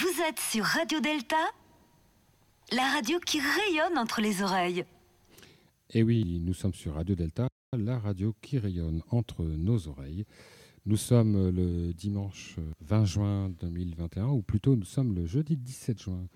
Vous êtes sur Radio Delta, la radio qui rayonne entre les oreilles. Et oui, nous sommes sur Radio Delta, la radio qui rayonne entre nos oreilles. Nous sommes le dimanche 20 juin 2021, ou plutôt nous sommes le jeudi 17 juin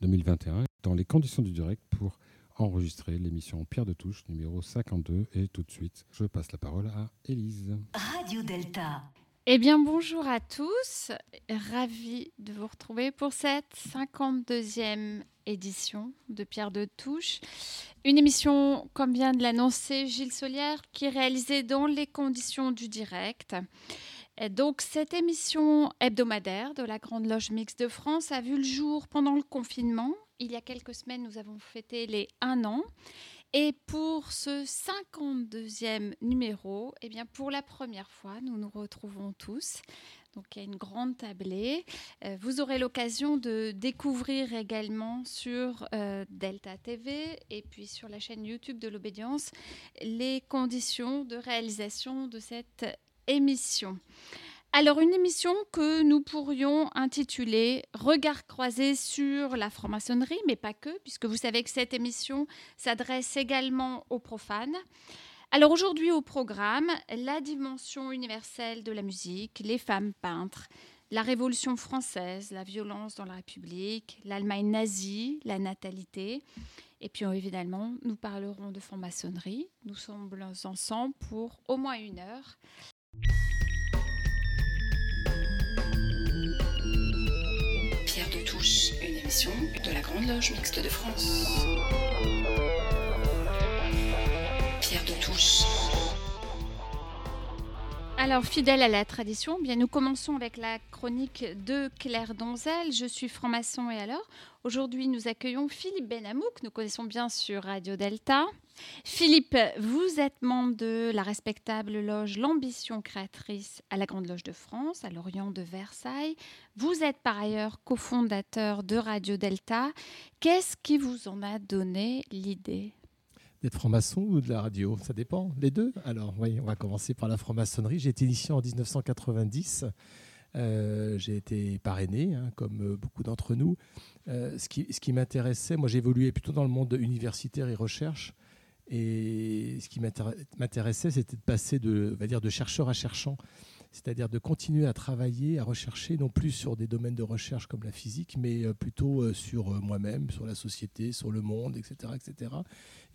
2021, dans les conditions du direct pour enregistrer l'émission Pierre de Touche numéro 52. Et tout de suite, je passe la parole à Élise. Radio Delta. Eh bien, bonjour à tous. Ravi de vous retrouver pour cette 52e édition de Pierre de Touche. Une émission, comme vient de l'annoncer Gilles Solière, qui est réalisée dans les conditions du direct. Donc, cette émission hebdomadaire de la Grande Loge Mixte de France a vu le jour pendant le confinement. Il y a quelques semaines, nous avons fêté les un an. Et pour ce 52e numéro, eh bien pour la première fois, nous nous retrouvons tous. Donc il y a une grande tablée. Euh, vous aurez l'occasion de découvrir également sur euh, Delta TV et puis sur la chaîne YouTube de l'obédience les conditions de réalisation de cette émission. Alors, une émission que nous pourrions intituler Regard croisé sur la franc-maçonnerie, mais pas que, puisque vous savez que cette émission s'adresse également aux profanes. Alors, aujourd'hui au programme, la dimension universelle de la musique, les femmes peintres, la Révolution française, la violence dans la République, l'Allemagne nazie, la natalité. Et puis évidemment, nous parlerons de franc-maçonnerie. Nous sommes ensemble pour au moins une heure. De la Grande Loge Mixte de France. Pierre de Touche. Alors, fidèle à la tradition, bien nous commençons avec la chronique de Claire Donzel. Je suis franc-maçon et alors, aujourd'hui, nous accueillons Philippe Benamou, que nous connaissons bien sur Radio Delta. Philippe, vous êtes membre de la respectable loge L'Ambition créatrice à la Grande Loge de France, à l'Orient de Versailles. Vous êtes par ailleurs cofondateur de Radio Delta. Qu'est-ce qui vous en a donné l'idée? D'être franc-maçon ou de la radio? Ça dépend, les deux. Alors, oui, on va commencer par la franc-maçonnerie. J'ai été initié en 1990. Euh, j'ai été parrainé, hein, comme euh, beaucoup d'entre nous. Euh, ce qui, m'intéressait, moi évolué plutôt dans le monde universitaire et recherche. Et ce qui m'intéressait, c'était de passer de, va dire, de chercheur à cherchant, c'est-à-dire de continuer à travailler, à rechercher, non plus sur des domaines de recherche comme la physique, mais euh, plutôt euh, sur euh, moi-même, sur la société, sur le monde, etc. etc.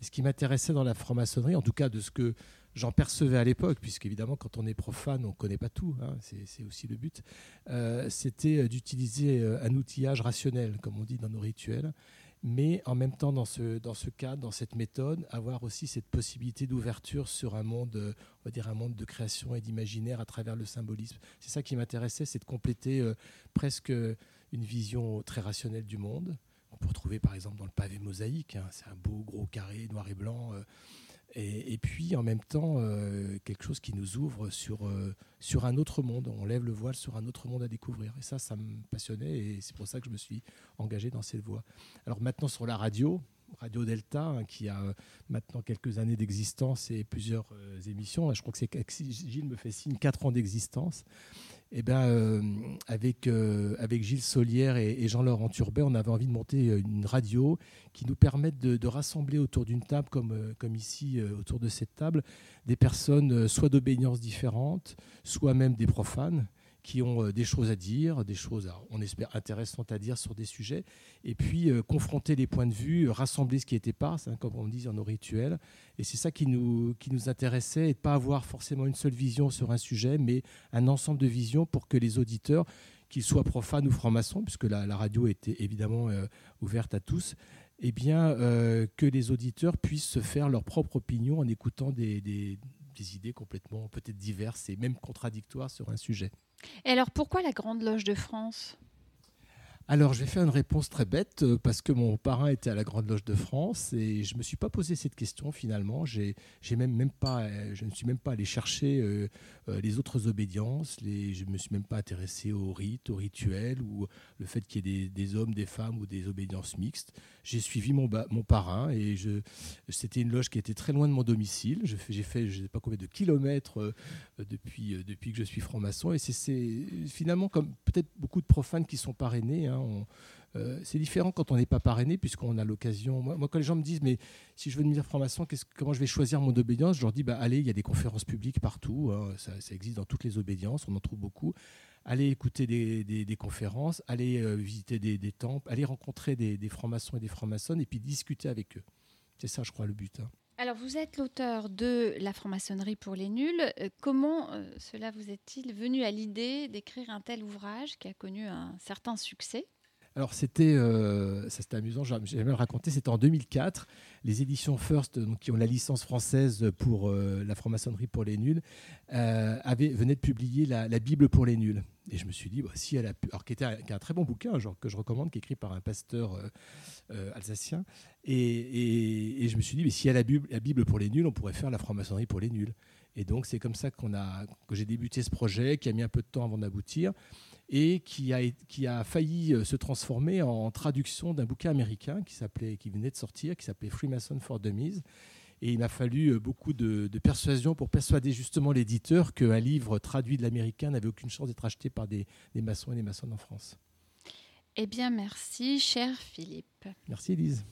Et ce qui m'intéressait dans la franc-maçonnerie, en tout cas de ce que j'en percevais à l'époque, puisqu'évidemment, quand on est profane, on ne connaît pas tout, hein, c'est aussi le but, c'était d'utiliser un outillage rationnel, comme on dit dans nos rituels, mais en même temps, dans ce, dans ce cadre, dans cette méthode, avoir aussi cette possibilité d'ouverture sur un monde, on va dire un monde de création et d'imaginaire à travers le symbolisme. C'est ça qui m'intéressait, c'est de compléter euh, presque une vision très rationnelle du monde. On peut retrouver par exemple dans le pavé mosaïque, hein, c'est un beau gros carré noir et blanc. Euh, et, puis en même temps, euh, quelque chose qui nous ouvre sur, euh, sur un autre monde. On lève le voile sur un autre monde à découvrir. Et ça, ça me passionnait et c'est pour ça que je me suis engagé dans cette voie. Alors maintenant sur la radio, Radio Delta, hein, qui a euh, maintenant quelques années d'existence et plusieurs émissions. Je crois que c'est Gilles me fait signe, 4 ans d'existence eh ben, euh, avec, euh, avec Gilles Solière et, Jean-Laurent Turbet, on avait envie de monter euh, une radio qui nous permette de, rassembler autour d'une table, comme, ici, autour de cette table, des personnes soit d'obédience différentes, soit même des profanes, qui ont euh, des choses à dire, des choses, on espère, intéressantes à dire sur des sujets, et puis euh, confronter les points de vue, rassembler ce qui était pas, hein, comme on dit dans nos rituels. Et c'est ça qui nous, qui nous intéressait, et de pas avoir forcément une seule vision sur un sujet, mais un ensemble de visions pour que les auditeurs, qu'ils soient profanes ou francs-maçons, puisque la, radio était évidemment euh, ouverte à tous, eh bien, que les auditeurs puissent se faire leur propre opinion en écoutant des idées complètement peut-être diverses et même contradictoires sur un sujet. Et alors pourquoi la Grande Loge de France? Alors, je vais faire une réponse très bête euh, parce que mon parrain était à la Grande Loge de France et je ne me suis pas posé cette question finalement. J'ai, même, même pas, euh, je ne suis même pas allé chercher euh, les autres obédiences. Je ne me suis même pas intéressé aux rites, aux rituels ou le fait qu'il y ait des, hommes, des femmes ou des obédiences mixtes. J'ai suivi mon, mon parrain et c'était une loge qui était très loin de mon domicile. j'ai fait je ne sais pas combien de kilomètres depuis, depuis que je suis franc-maçon et c'est, finalement comme peut-être beaucoup de profanes qui sont parrainés. Hein. On- euh, c'est différent quand on n'est pas parrainé, puisqu'on a l'occasion. Moi, quand les gens me disent, mais si je veux devenir franc-maçon, comment je vais choisir mon obédience Je leur dis, bah, allez, il y a des conférences publiques partout. hein. ça, existe dans toutes les obédiences, on en trouve beaucoup. Allez écouter des, conférences, allez euh, visiter des, temples, allez rencontrer des, des francs-maçons et des francs-maçonnes, et puis discuter avec eux. C'est ça, je crois, le but. hein. Alors, vous êtes l'auteur de La franc-maçonnerie pour les nuls. Euh, Comment euh, cela vous est-il venu à l'idée d'écrire un tel ouvrage qui a connu un certain succès? Alors c'était, euh, c'était amusant, j'ai jamais le raconté, c'était en 2004. Les éditions First, qui ont la licence française pour euh, la franc-maçonnerie pour les nuls, euh, avaient, venaient de publier la, Bible pour les nuls. Et je me suis dit, bah, si elle a pu, alors qui était un, qui est un très bon bouquin, genre, que je recommande, qui est écrit par un pasteur alsacien. Et, et- je me suis dit, mais si elle a la Bible, pour les nuls, on pourrait faire la franc-maçonnerie pour les nuls. Et donc c'est comme ça a, que j'ai débuté ce projet, qui a mis un peu de temps avant d'aboutir et qui a, qui a failli euh, se transformer en traduction d'un bouquin américain qui, s'appelait, qui venait de sortir, qui s'appelait Freemason for Dummies. Et il m'a fallu euh, beaucoup de, de persuasion pour persuader justement l'éditeur qu'un livre traduit de l'américain n'avait aucune chance d'être acheté par des, des maçons et des maçonnes en France. Eh bien, merci, cher Philippe. Merci Elise.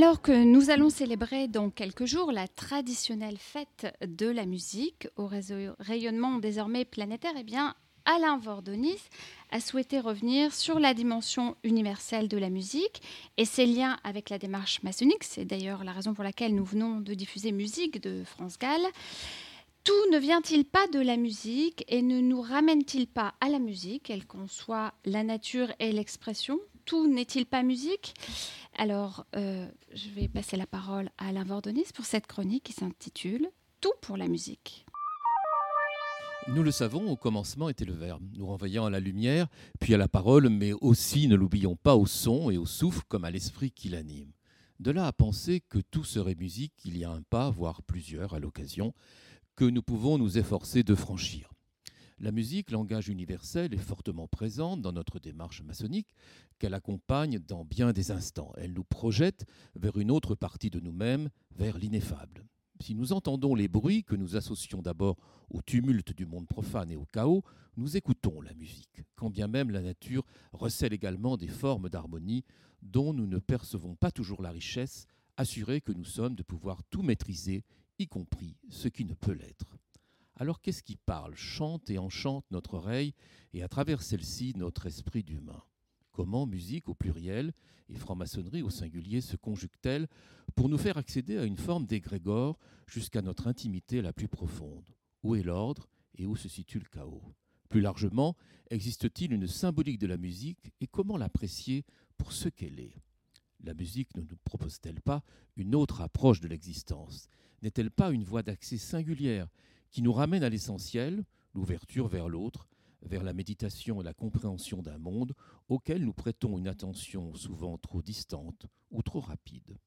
Alors que nous allons célébrer dans quelques jours la traditionnelle fête de la musique au rayonnement désormais planétaire, eh bien, Alain Vordonis a souhaité revenir sur la dimension universelle de la musique et ses liens avec la démarche maçonnique. C'est d'ailleurs la raison pour laquelle nous venons de diffuser musique de France Gall. Tout ne vient-il pas de la musique et ne nous ramène-t-il pas à la musique, quelle qu'en soit la nature et l'expression? Tout n'est-il pas musique? Alors, euh, je vais passer la parole à Alain Vordonis pour cette chronique qui s'intitule Tout pour la musique. Nous le savons, au commencement était le verbe, nous renvoyant à la lumière, puis à la parole, mais aussi, ne l'oublions pas, au son et au souffle comme à l'esprit qui l'anime. De là à penser que tout serait musique, il y a un pas, voire plusieurs à l'occasion, que nous pouvons nous efforcer de franchir. La musique, langage universel, est fortement présente dans notre démarche maçonnique, qu'elle accompagne dans bien des instants. Elle nous projette vers une autre partie de nous-mêmes, vers l'ineffable. Si nous entendons les bruits que nous associons d'abord au tumulte du monde profane et au chaos, nous écoutons la musique, quand bien même la nature recèle également des formes d'harmonie dont nous ne percevons pas toujours la richesse, assurés que nous sommes de pouvoir tout maîtriser, y compris ce qui ne peut l'être. Alors qu'est-ce qui parle, chante et enchante notre oreille et à travers celle-ci notre esprit d'humain? Comment musique au pluriel et franc-maçonnerie au singulier se conjuguent-elles pour nous faire accéder à une forme d'égrégore jusqu'à notre intimité la plus profonde? Où est l'ordre et où se situe le chaos? Plus largement, existe-t-il une symbolique de la musique et comment l'apprécier pour ce qu'elle est? La musique ne nous propose-t-elle pas une autre approche de l'existence? N'est-elle pas une voie d'accès singulière qui nous ramène à l'essentiel, l'ouverture vers l'autre, vers la méditation et la compréhension d'un monde auquel nous prêtons une attention souvent trop distante ou trop rapide.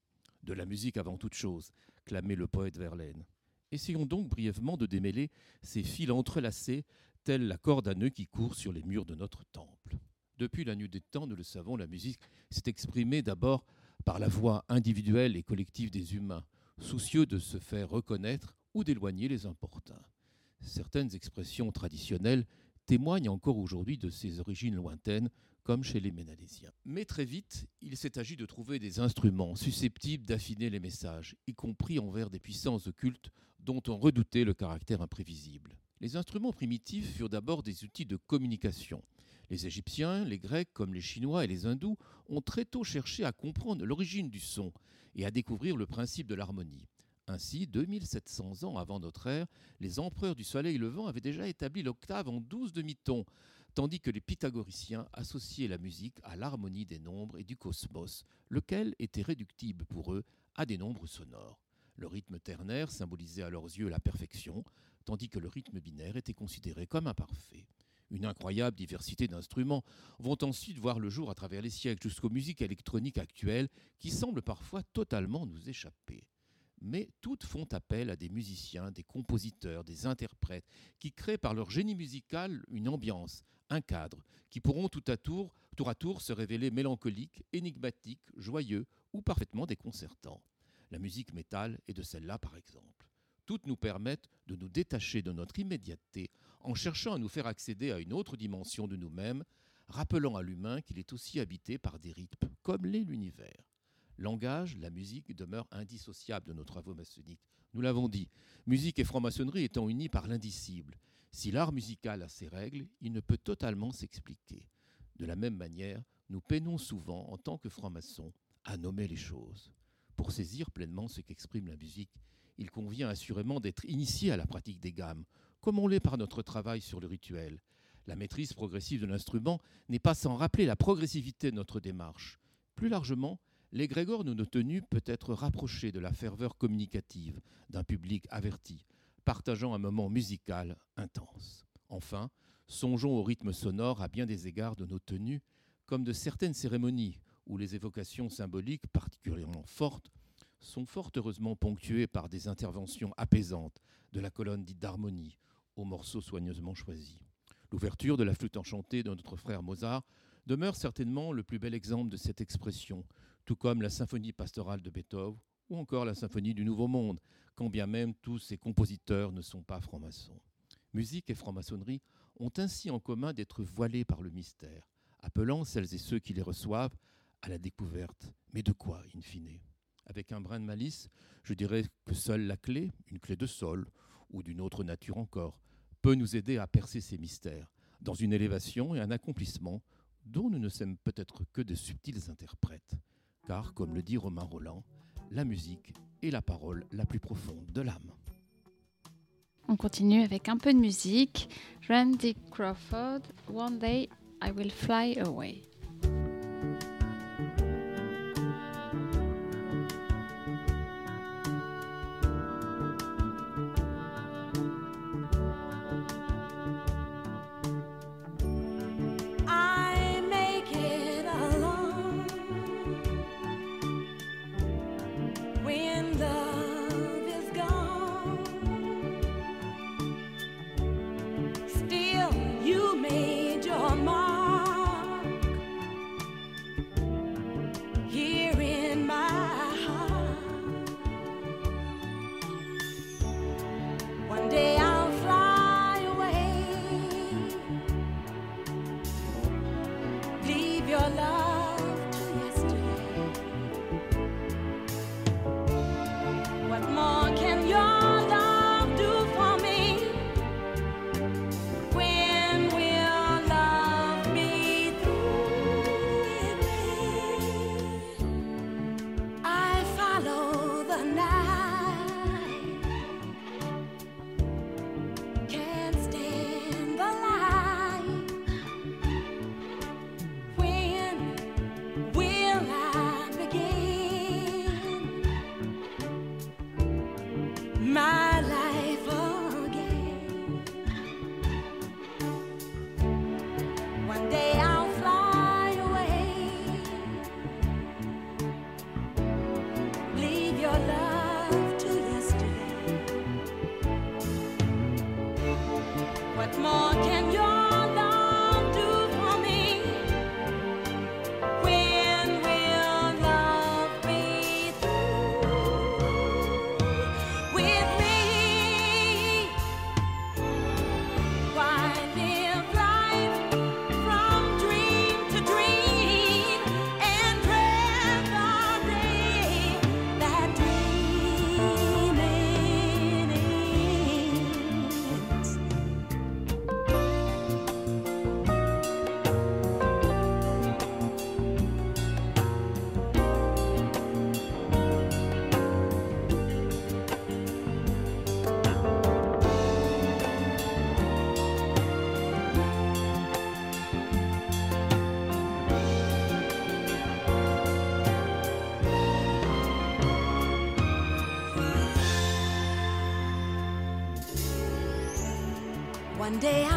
De la musique avant toute chose, clamait le poète Verlaine. Essayons donc brièvement de démêler ces fils entrelacés, tels la corde à nœuds qui court sur les murs de notre temple. Depuis la nuit des temps, nous le savons, la musique s'est exprimée d'abord par la voix individuelle et collective des humains, soucieux de se faire reconnaître ou d'éloigner les importuns. Certaines expressions traditionnelles témoignent encore aujourd'hui de ses origines lointaines, comme chez les Ménalésiens. Mais très vite, il s'est agi de trouver des instruments susceptibles d'affiner les messages, y compris envers des puissances occultes dont on redoutait le caractère imprévisible. Les instruments primitifs furent d'abord des outils de communication. Les Égyptiens, les Grecs comme les Chinois et les Hindous ont très tôt cherché à comprendre l'origine du son et à découvrir le principe de l'harmonie. Ainsi, 2700 ans avant notre ère, les empereurs du soleil levant avaient déjà établi l'octave en 12 demi-tons, tandis que les pythagoriciens associaient la musique à l'harmonie des nombres et du cosmos, lequel était réductible pour eux à des nombres sonores. Le rythme ternaire symbolisait à leurs yeux la perfection, tandis que le rythme binaire était considéré comme imparfait. Une incroyable diversité d'instruments vont ensuite voir le jour à travers les siècles jusqu'aux musiques électroniques actuelles qui semblent parfois totalement nous échapper mais toutes font appel à des musiciens, des compositeurs, des interprètes, qui créent par leur génie musical une ambiance, un cadre, qui pourront tout à tour, à tour se révéler mélancoliques, énigmatiques, joyeux ou parfaitement déconcertants. La musique métal est de celle-là par exemple. Toutes nous permettent de nous détacher de notre immédiateté en cherchant à nous faire accéder à une autre dimension de nous-mêmes, rappelant à l'humain qu'il est aussi habité par des rythmes, comme l'est l'univers. Langage, la musique demeure indissociable de nos travaux maçonniques. Nous l'avons dit, musique et franc-maçonnerie étant unis par l'indicible. Si l'art musical a ses règles, il ne peut totalement s'expliquer. De la même manière, nous peinons souvent, en tant que francs-maçons, à nommer les choses. Pour saisir pleinement ce qu'exprime la musique, il convient assurément d'être initié à la pratique des gammes, comme on l'est par notre travail sur le rituel. La maîtrise progressive de l'instrument n'est pas sans rappeler la progressivité de notre démarche. Plus largement, l'égrégore de nos tenues peut être rapproché de la ferveur communicative d'un public averti, partageant un moment musical intense. Enfin, songeons au rythme sonore à bien des égards de nos tenues, comme de certaines cérémonies où les évocations symboliques particulièrement fortes sont fort heureusement ponctuées par des interventions apaisantes de la colonne dite d'harmonie aux morceaux soigneusement choisis. L'ouverture de la flûte enchantée de notre frère Mozart demeure certainement le plus bel exemple de cette expression, tout comme la symphonie pastorale de Beethoven ou encore la symphonie du Nouveau Monde, quand bien même tous ces compositeurs ne sont pas francs-maçons. Musique et franc-maçonnerie ont ainsi en commun d'être voilés par le mystère, appelant celles et ceux qui les reçoivent à la découverte. Mais de quoi, in fine? Avec un brin de malice, je dirais que seule la clé, une clé de sol, ou d'une autre nature encore, peut nous aider à percer ces mystères, dans une élévation et un accomplissement dont nous ne sommes peut-être que de subtils interprètes car, comme le dit Romain Roland, la musique est la parole la plus profonde de l'âme. On continue avec un peu de musique. Randy Crawford, One Day I Will Fly Away. day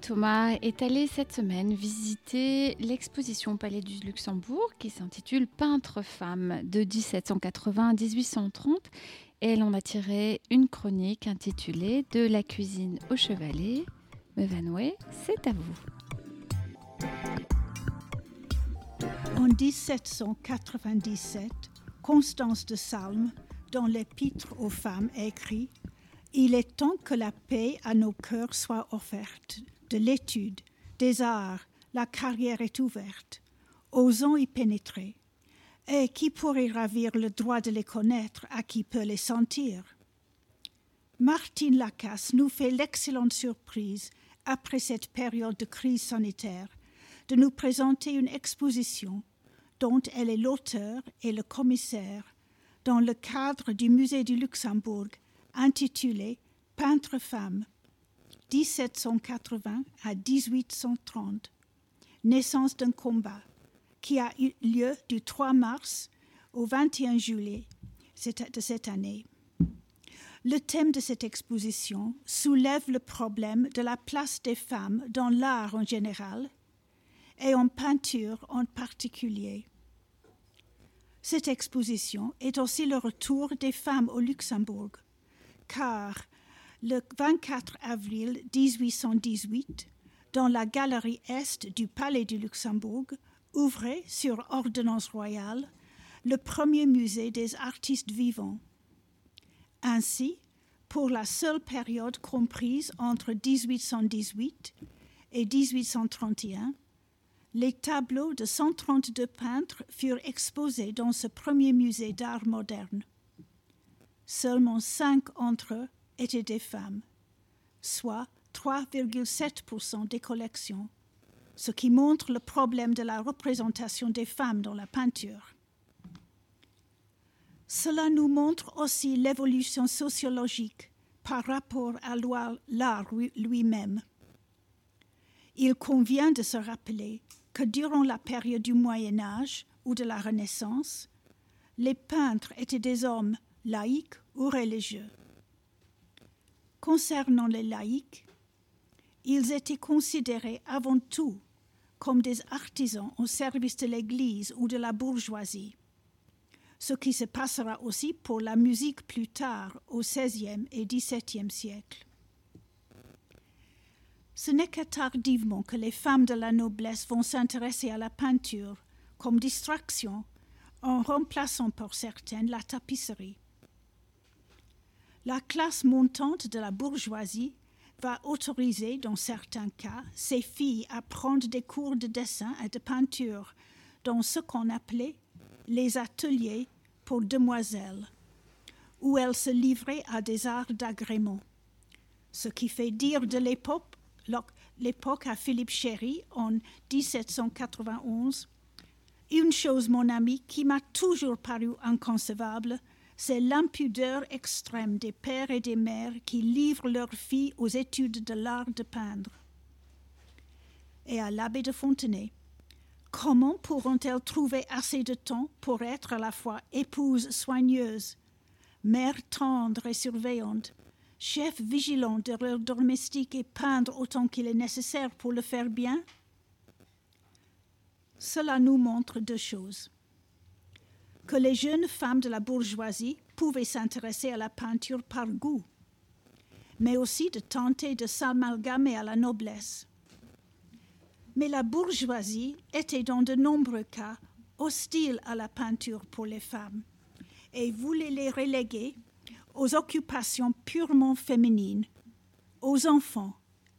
Thomas est allé cette semaine visiter l'exposition au Palais du Luxembourg qui s'intitule Peintre femme de 1780 à 1830 et elle en a tiré une chronique intitulée De la cuisine au chevalet. Meuvanoé, c'est à vous. En 1797, Constance de Salm, dans l'Épître aux femmes, écrit Il est temps que la paix à nos cœurs soit offerte. De l'étude, des arts, la carrière est ouverte. Osons y pénétrer. Et qui pourrait ravir le droit de les connaître à qui peut les sentir? Martine Lacasse nous fait l'excellente surprise, après cette période de crise sanitaire, de nous présenter une exposition dont elle est l'auteur et le commissaire dans le cadre du Musée du Luxembourg intitulée Peintre femme 1780 à 1830, naissance d'un combat qui a eu lieu du 3 mars au 21 juillet de cette année. Le thème de cette exposition soulève le problème de la place des femmes dans l'art en général et en peinture en particulier. Cette exposition est aussi le retour des femmes au Luxembourg, car le 24 avril 1818, dans la galerie Est du Palais du Luxembourg, ouvrait sur ordonnance royale le premier musée des artistes vivants. Ainsi, pour la seule période comprise entre 1818 et 1831, les tableaux de 132 peintres furent exposés dans ce premier musée d'art moderne. Seulement cinq entre eux étaient des femmes, soit 3,7% des collections, ce qui montre le problème de la représentation des femmes dans la peinture. Cela nous montre aussi l'évolution sociologique par rapport à l'art lui-même. Il convient de se rappeler que durant la période du Moyen Âge ou de la Renaissance, les peintres étaient des hommes laïcs ou religieux. Concernant les laïcs, ils étaient considérés avant tout comme des artisans au service de l'Église ou de la bourgeoisie, ce qui se passera aussi pour la musique plus tard au XVIe et XVIIe siècle. Ce n'est que tardivement que les femmes de la noblesse vont s'intéresser à la peinture comme distraction en remplaçant pour certaines la tapisserie. La classe montante de la bourgeoisie va autoriser, dans certains cas, ses filles à prendre des cours de dessin et de peinture dans ce qu'on appelait les ateliers pour demoiselles, où elles se livraient à des arts d'agrément, ce qui fait dire de l'époque l'époque à Philippe Chéry en 1791. Une chose, mon ami, qui m'a toujours paru inconcevable, c'est l'impudeur extrême des pères et des mères qui livrent leurs filles aux études de l'art de peindre. Et à l'abbé de Fontenay, comment pourront-elles trouver assez de temps pour être à la fois épouse soigneuse, mère tendre et surveillante, chef vigilant de leur domestique et peindre autant qu'il est nécessaire pour le faire bien? Cela nous montre deux choses. Que les jeunes femmes de la bourgeoisie pouvaient s'intéresser à la peinture par goût, mais aussi de tenter de s'amalgamer à la noblesse. Mais la bourgeoisie était dans de nombreux cas hostile à la peinture pour les femmes et voulait les reléguer aux occupations purement féminines, aux enfants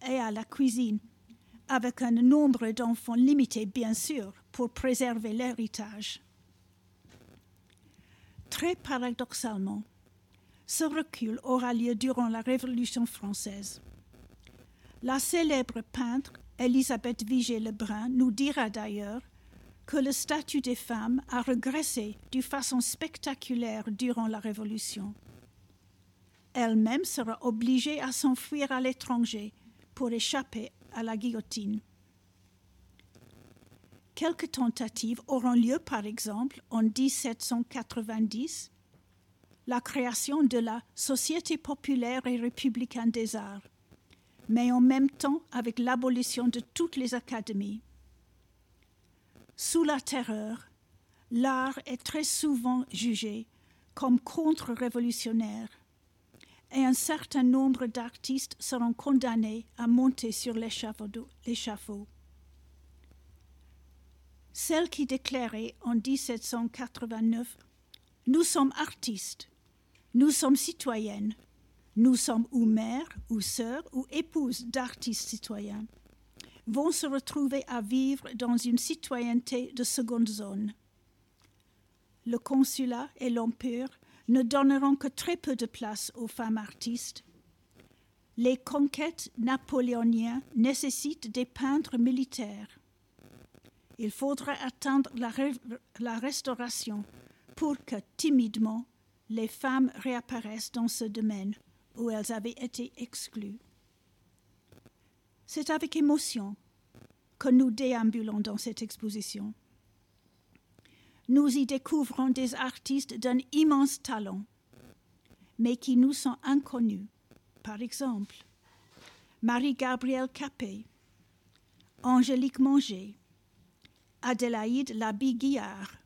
et à la cuisine, avec un nombre d'enfants limité bien sûr pour préserver l'héritage. Très paradoxalement, ce recul aura lieu durant la Révolution française. La célèbre peintre Elisabeth Vigée-Lebrun nous dira d'ailleurs que le statut des femmes a régressé d'une façon spectaculaire durant la Révolution elle-même sera obligée à s'enfuir à l'étranger pour échapper à la guillotine. Quelques tentatives auront lieu, par exemple, en 1790, la création de la Société populaire et républicaine des arts, mais en même temps avec l'abolition de toutes les académies. Sous la terreur, l'art est très souvent jugé comme contre-révolutionnaire et un certain nombre d'artistes seront condamnés à monter sur l'échafaud. Celle qui déclarait en 1789 Nous sommes artistes, nous sommes citoyennes, nous sommes ou mères, ou sœurs, ou épouses d'artistes citoyens, vont se retrouver à vivre dans une citoyenneté de seconde zone. Le consulat et l'empire ne donneront que très peu de place aux femmes artistes. Les conquêtes napoléoniennes nécessitent des peintres militaires. Il faudra attendre la, la restauration pour que timidement les femmes réapparaissent dans ce domaine où elles avaient été exclues. C'est avec émotion que nous déambulons dans cette exposition. Nous y découvrons des artistes d'un immense talent, mais qui nous sont inconnus. Par exemple, Marie-Gabrielle Capet, Angélique Manger, Adélaïde Labille-Guillard,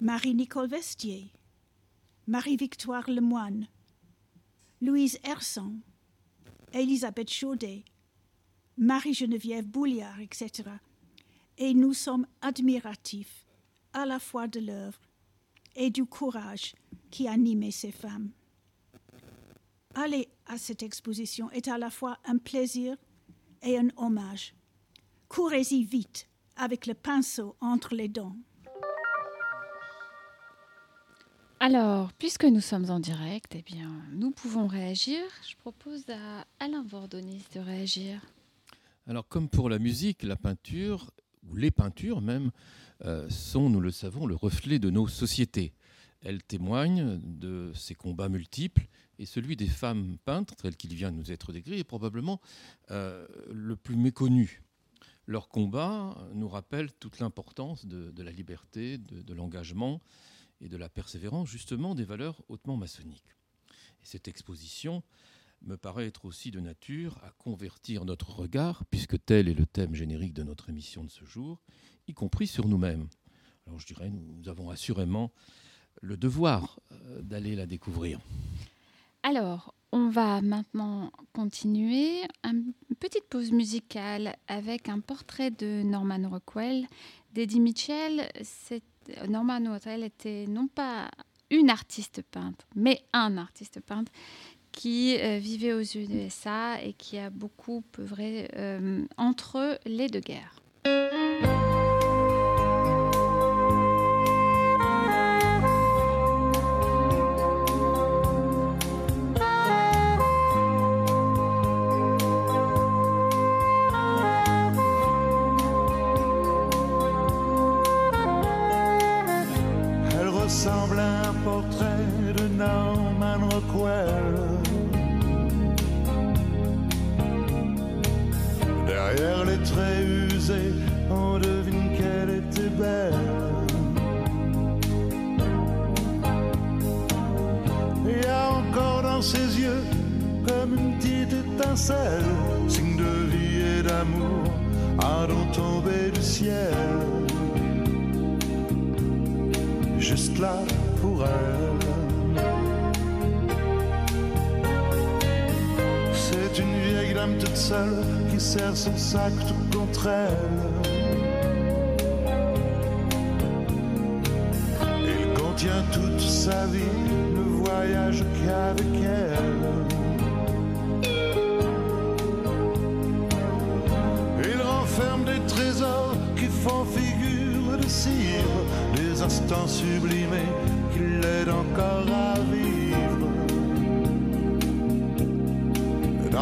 Marie-Nicole Vestier, Marie-Victoire Lemoine, Louise Herson, Elisabeth Chaudet, Marie-Geneviève Bouliard, etc. Et nous sommes admiratifs à la fois de l'œuvre et du courage qui animait ces femmes. Aller à cette exposition est à la fois un plaisir et un hommage. Courez-y vite avec le pinceau entre les dents. Alors, puisque nous sommes en direct, eh bien, nous pouvons réagir. Je propose à Alain Vordonis de réagir. Alors, comme pour la musique, la peinture, ou les peintures même, euh, sont, nous le savons, le reflet de nos sociétés. Elles témoignent de ces combats multiples et celui des femmes peintres, tel qu'il vient de nous être décrit, est probablement euh, le plus méconnu. Leur combat nous rappelle toute l'importance de, la liberté, de, l'engagement, et de la persévérance justement des valeurs hautement maçonniques. Et cette exposition me paraît être aussi de nature à convertir notre regard, puisque tel est le thème générique de notre émission de ce jour, y compris sur nous-mêmes. Alors je dirais, nous avons assurément le devoir euh, d'aller la découvrir. Alors, on va maintenant continuer une petite pause musicale avec un portrait de Norman Rockwell. d'Eddie Mitchell, Norman Rockwell était non pas une artiste peintre, mais un artiste peintre qui euh, vivait aux USA et qui a beaucoup œuvré euh, entre les deux guerres.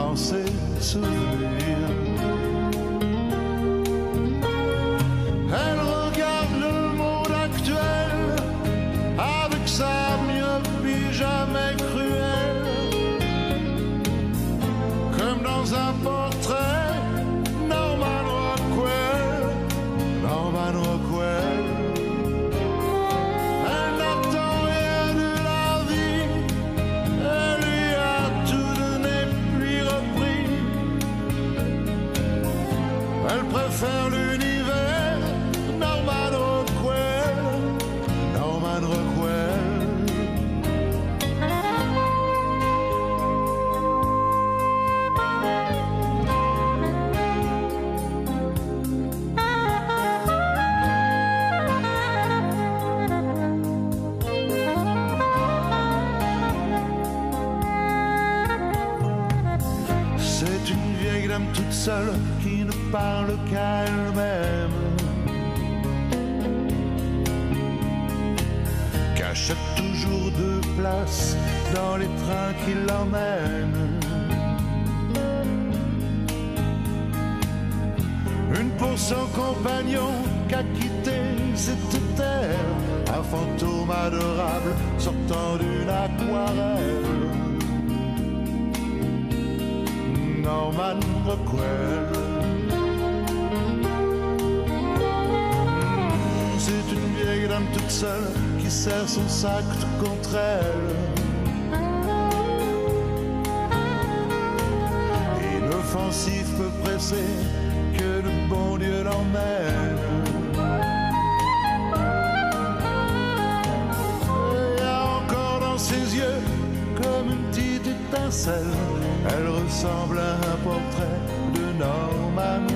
Dans ses souvenirs. Qu'a quitté cette terre, un fantôme adorable sortant d'une aquarelle. Norman Rockwell. C'est une vieille dame toute seule qui serre son sac contre elle. Inoffensif peu pressé que le bon Dieu l'emmène. Elle ressemble à un portrait de Norman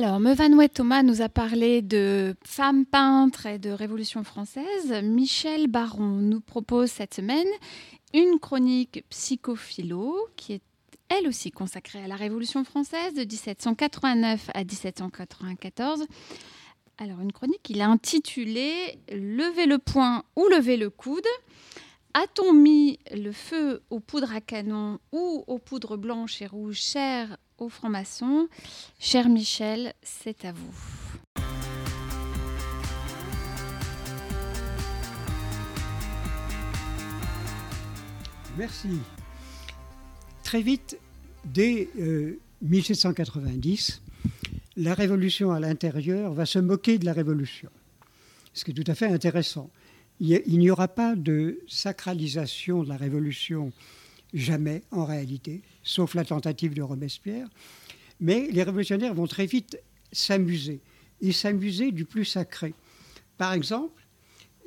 Alors, Mevanouet Thomas nous a parlé de femmes peintres et de Révolution française. Michel Baron nous propose cette semaine une chronique psychophilo qui est elle aussi consacrée à la Révolution française de 1789 à 1794. Alors, une chronique qu'il a intitulée Lever le poing ou lever le coude. A-t-on mis le feu aux poudres à canon ou aux poudres blanches et rouges chères aux francs-maçons Cher Michel, c'est à vous. Merci. Très vite, dès euh, 1790, la révolution à l'intérieur va se moquer de la révolution, ce qui est tout à fait intéressant. Il n'y aura pas de sacralisation de la révolution, jamais en réalité, sauf la tentative de Robespierre. Mais les révolutionnaires vont très vite s'amuser, et s'amuser du plus sacré. Par exemple,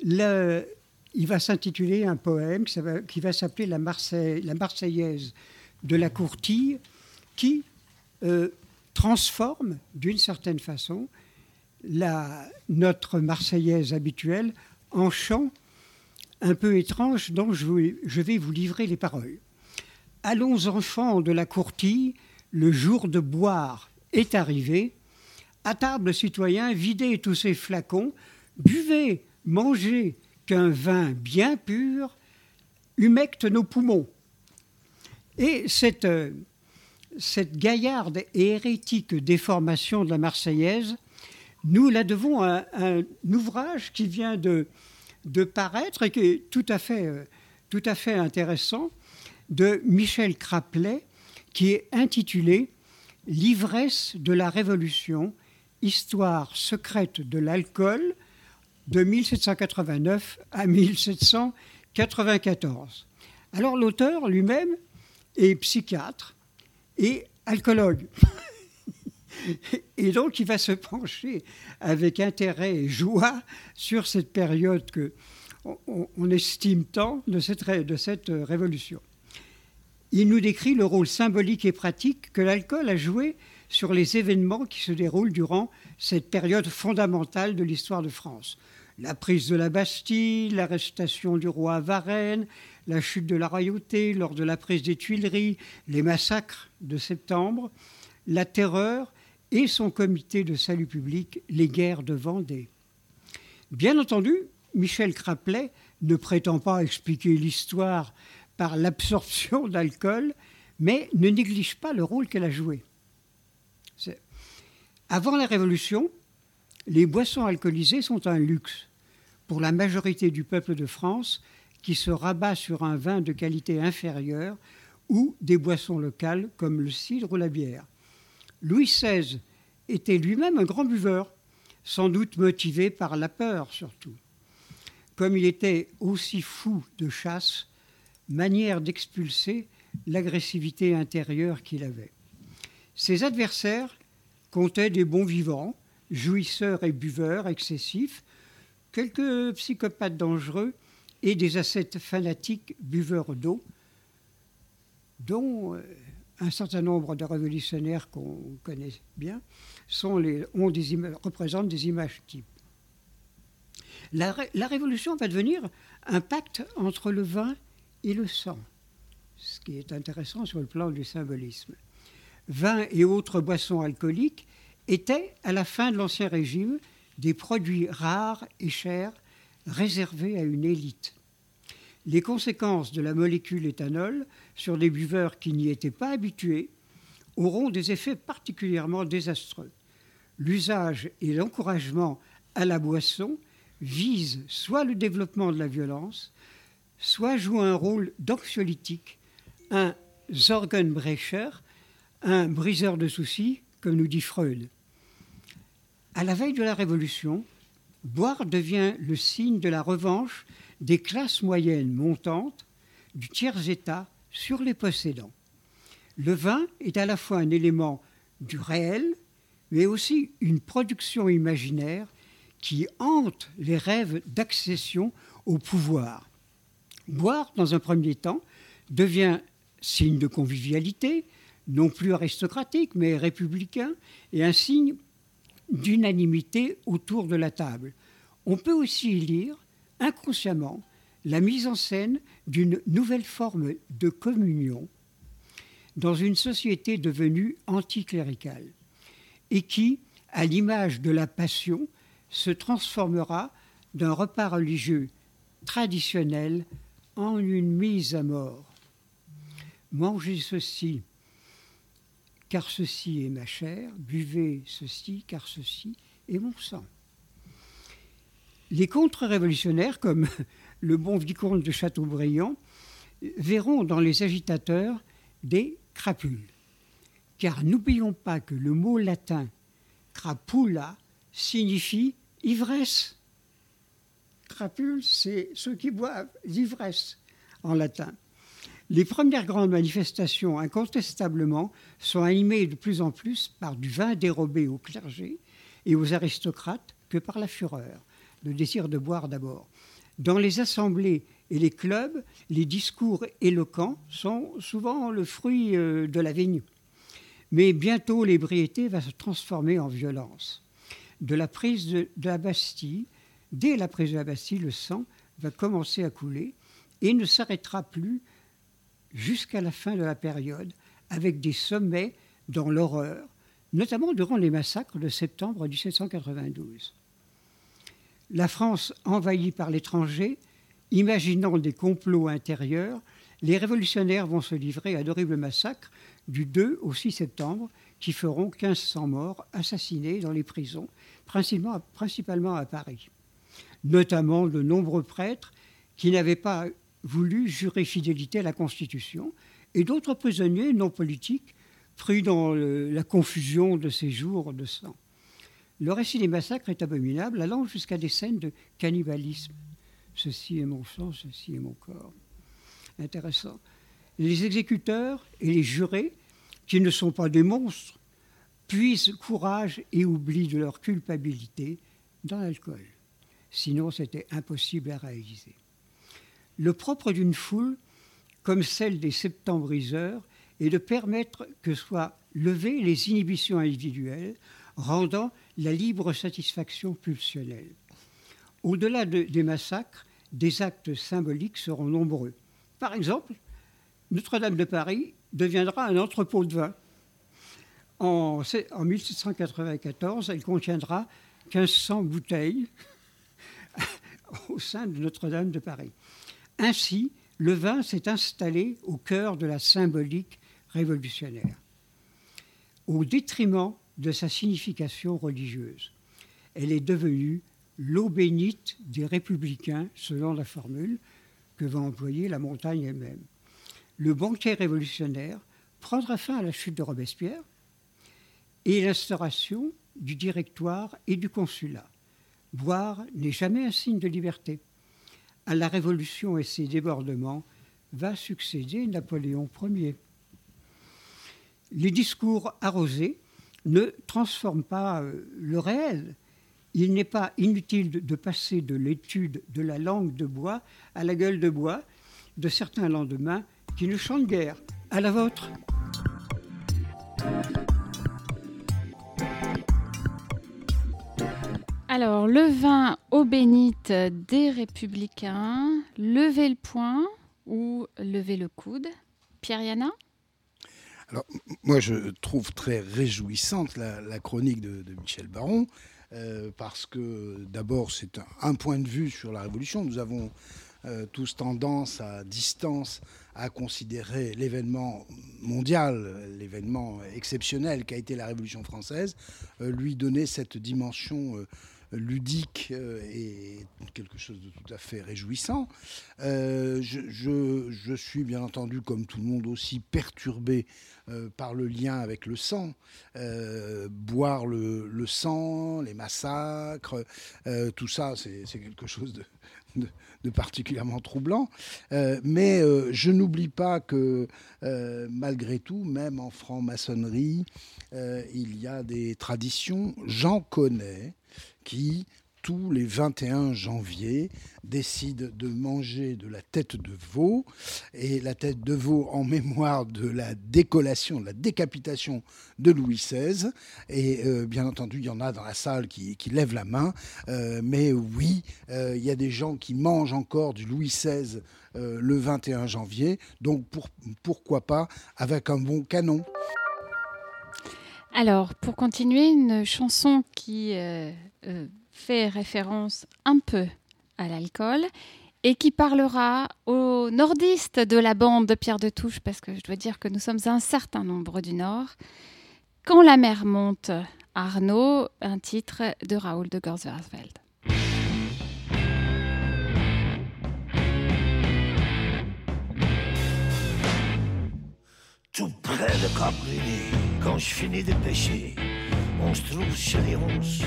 le- il va s'intituler un poème qui va, s'appeler la, Marseillaise de la Courtille, qui euh, transforme d'une certaine façon notre Marseillaise habituelle en chant un peu étrange dont je vais vous livrer les paroles. Allons enfants de la Courtille, le jour de boire est arrivé. À table, citoyens, videz tous ces flacons, buvez, mangez, qu'un vin bien pur humecte nos poumons. Et cette, euh, gaillarde et hérétique déformation de la Marseillaise, nous la devons à un ouvrage qui vient de, paraître et qui est tout à fait, euh, tout à fait intéressant, de Michel Craplet, qui est intitulé L'ivresse de la Révolution, histoire secrète de l'alcool de 1789 à 1794. Alors l'auteur lui-même est psychiatre et alcoologue. Et donc, il va se pencher avec intérêt et joie sur cette période que on, on estime tant de cette, de cette euh, révolution. Il nous décrit le rôle symbolique et pratique que l'alcool a joué sur les événements qui se déroulent durant cette période fondamentale de l'histoire de France. La prise de la Bastille, l'arrestation du roi à Varennes, la chute de la royauté lors de la prise des Tuileries, les massacres de septembre, la terreur et son comité de salut public, les guerres de Vendée. Bien entendu, Michel Craplet ne prétend pas expliquer l'histoire par l'absorption d'alcool, mais ne néglige pas le rôle qu'elle a joué. Avant la Révolution, les boissons alcoolisées sont un luxe pour la majorité du peuple de France qui se rabat sur un vin de qualité inférieure ou des boissons locales comme le cidre ou la bière. Louis XVI était lui-même un grand buveur, sans doute motivé par la peur surtout. Comme il était aussi fou de chasse, manière d'expulser l'agressivité intérieure qu'il avait. Ses adversaires comptaient des bons vivants, jouisseurs et buveurs excessifs, quelques psychopathes dangereux et des ascètes fanatiques buveurs d'eau, dont euh, un certain nombre de révolutionnaires qu'on connaît bien ont des représentent des images types. La, la révolution va devenir un pacte entre le vin et le sang, ce qui est intéressant sur le plan du symbolisme. Vin et autres boissons alcooliques étaient, à la fin de l'Ancien Régime, des produits rares et chers réservés à une élite. Les conséquences de la molécule éthanol sur les buveurs qui n'y étaient pas habitués auront des effets particulièrement désastreux. L'usage et l'encouragement à la boisson visent soit le développement de la violence, soit jouent un rôle d'anxiolytique, un Sorgenbrecher, un briseur de soucis, comme nous dit Freud. À la veille de la Révolution, boire devient le signe de la revanche des classes moyennes montantes du tiers-État sur les possédants. Le vin est à la fois un élément du réel, mais aussi une production imaginaire qui hante les rêves d'accession au pouvoir. Boire, dans un premier temps, devient signe de convivialité, non plus aristocratique, mais républicain, et un signe d'unanimité autour de la table. On peut aussi y lire, inconsciemment, la mise en scène d'une nouvelle forme de communion dans une société devenue anticléricale et qui, à l'image de la passion, se transformera d'un repas religieux traditionnel en une mise à mort. Mangez ceci, car ceci est ma chair, buvez ceci, car ceci est mon sang. Les contre-révolutionnaires, comme le bon vicomte de Châteaubriand, verront dans les agitateurs des crapules. Car n'oublions pas que le mot latin crapula signifie ivresse. C'est ceux qui boivent, l'ivresse en latin. Les premières grandes manifestations, incontestablement, sont animées de plus en plus par du vin dérobé au clergé et aux aristocrates que par la fureur, le désir de boire d'abord. Dans les assemblées et les clubs, les discours éloquents sont souvent le fruit euh, de la vigne. Mais bientôt, l'ébriété va se transformer en violence. De la prise de la Bastille, dès la prise de la Bastille, le sang va commencer à couler et ne s'arrêtera plus jusqu'à la fin de la période, avec des sommets dans l'horreur, notamment durant les massacres de septembre 1792. La France envahie par l'étranger, imaginant des complots intérieurs, les révolutionnaires vont se livrer à d'horribles massacres du 2 au 6 septembre qui feront 1500 morts assassinés dans les prisons, principalement, principalement à Paris. Notamment de nombreux prêtres qui n'avaient pas voulu jurer fidélité à la Constitution et d'autres prisonniers non politiques pris dans la confusion de ces jours de sang. Le récit des massacres est abominable, allant jusqu'à des scènes de cannibalisme. Ceci est mon sang, ceci est mon corps. Intéressant. Les exécuteurs et les jurés, qui ne sont pas des monstres, puisent courage et oubli de leur culpabilité dans l'alcool. Sinon, c'était impossible à réaliser. Le propre d'une foule, comme celle des septembriseurs, est de permettre que soient levées les inhibitions individuelles, rendant la libre satisfaction pulsionnelle. Au-delà de- des massacres, des actes symboliques seront nombreux. Par exemple, Notre-Dame de Paris deviendra un entrepôt de vin. En, en 1794, elle contiendra 1500 bouteilles au sein de Notre-Dame de Paris. Ainsi, le vin s'est installé au cœur de la symbolique révolutionnaire, au détriment de sa signification religieuse. Elle est devenue l'eau bénite des républicains, selon la formule que va employer la montagne elle-même. Le banquet révolutionnaire prendra fin à la chute de Robespierre et l'instauration du directoire et du consulat. Boire n'est jamais un signe de liberté. À la Révolution et ses débordements va succéder Napoléon Ier. Les discours arrosés ne transforment pas euh, le réel. Il n'est pas inutile de, de passer de l'étude de la langue de bois à la gueule de bois de certains lendemains qui ne chantent guère. À la vôtre. Alors, le vin eau bénite des républicains, levez le poing ou levez le coude. Pierre Yana Alors, moi, je trouve très réjouissante la, chronique de, Michel Baron, euh, parce que d'abord, c'est un, point de vue sur la Révolution. Nous avons euh, tous tendance à distance à considérer l'événement mondial, l'événement exceptionnel qu'a été la Révolution française, euh, lui donner cette dimension ludique euh, et quelque chose de tout à fait réjouissant. Euh, je, je- suis bien entendu, comme tout le monde, aussi perturbé euh, par le lien avec le sang. Boire le, le sang, les massacres, tout ça, c'est quelque chose de, de- particulièrement troublant. Mais je n'oublie pas que malgré tout, même en franc-maçonnerie, il y a des traditions. J'en connais qui, tous les 21 janvier, décident de manger de la tête de veau. Et la tête de veau en mémoire de la décollation, de la décapitation de Louis XVI. Et euh, bien entendu, il y en a dans la salle qui, qui lèvent la main. Euh, mais oui, euh, il y a des gens qui mangent encore du Louis XVI le 21 janvier. Donc pour- pourquoi pas avec un bon canon Alors, pour continuer, une chanson qui euh, fait référence un peu à l'alcool et qui parlera aux nordistes de la bande de Pierre de Touche, parce que je dois dire que nous sommes un certain nombre du Nord. Quand la mer monte, Arnaud, un titre de Raoul de Gorsversfeld. Tout près de quand je finis de pêcher, on se trouve chez les ronces,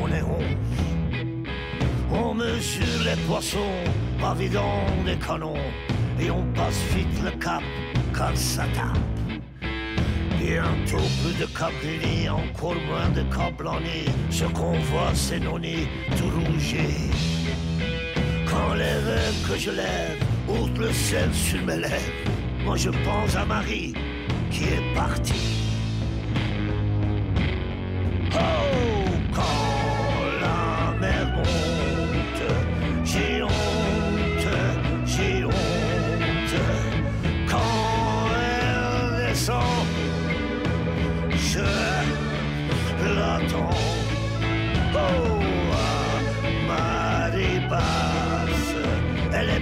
on est onze. On mesure les poissons, en vidant des canons, et on passe vite le cap quand ça tape. Bientôt plus de Caprini, encore moins de Caplani, ce qu'on voit c'est nos nids tout rougés. Quand les rêves que je lève, outre le sel sur mes lèvres, moi je pense à Marie qui est partie.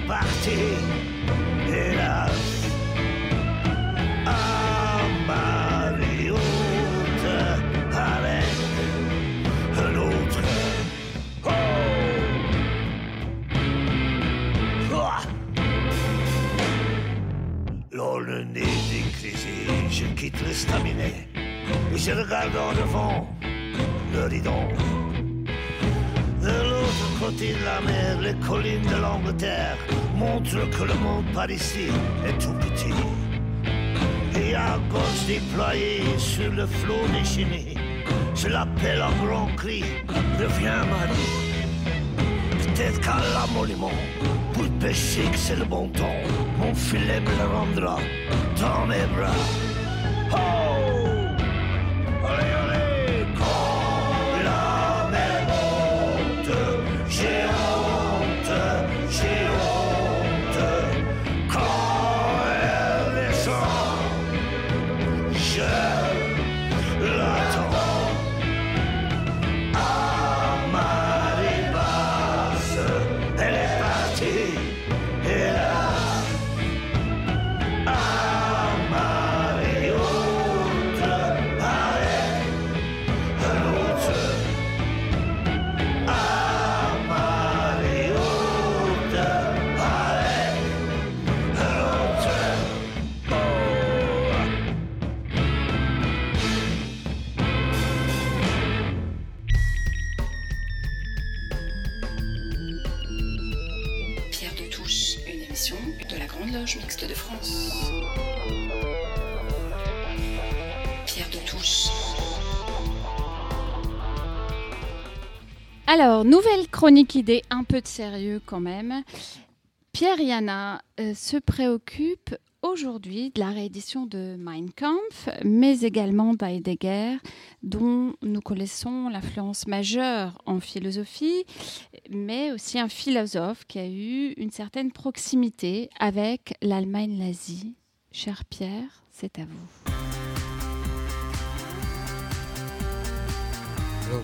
Partie, hélas. Ah, Marie haute, avec un autre. Oh! Ah! Le je quitte le staminet et je regarde en devant le ridon. La les collines de l'Angleterre? Montrent que le monde par ici est tout petit. Et à gauche déployé sur le flot déchaîné, je l'appelle en grand cri, reviens Marie. Peut-être qu'à l'amoliment, pour pêcher que c'est le bon temps, mon filet me le rendra dans mes bras. Oh! Alors, nouvelle chronique idée, un peu de sérieux quand même. Pierre Yana euh, se préoccupe aujourd'hui de la réédition de Mein Kampf, mais également d'Heidegger, dont nous connaissons l'influence majeure en philosophie, mais aussi un philosophe qui a eu une certaine proximité avec l'Allemagne nazie. Cher Pierre, c'est à vous.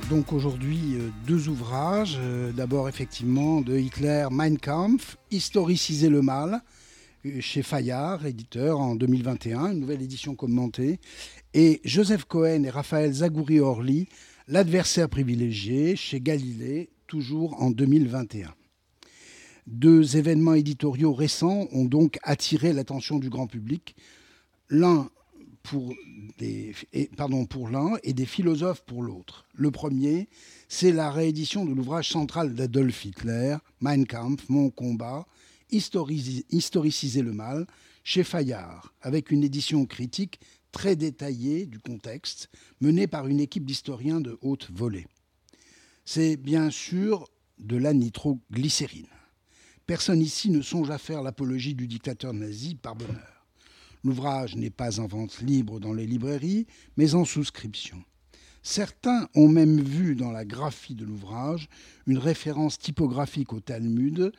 Donc aujourd'hui, euh, deux ouvrages. Euh, D'abord, effectivement, de Hitler, Mein Kampf, Historiciser le mal, euh, chez Fayard, éditeur, en 2021, une nouvelle édition commentée. Et Joseph Cohen et Raphaël Zagouri-Orly, L'adversaire privilégié, chez Galilée, toujours en 2021. Deux événements éditoriaux récents ont donc attiré l'attention du grand public. L'un pour, pardon, pour l'un et des philosophes pour l'autre. Le premier, c'est la réédition de l'ouvrage central d'Adolf Hitler, Mein Kampf, Mon combat, historiciser le mal, chez Fayard, avec une édition critique très détaillée du contexte, menée par une équipe d'historiens de haute volée. C'est bien sûr de la nitroglycérine. Personne ici ne songe à faire l'apologie du dictateur nazi par bonheur. L'ouvrage n'est pas en vente libre dans les librairies, mais en souscription. Certains ont même vu dans la graphie de l'ouvrage une référence typographique au Talmud,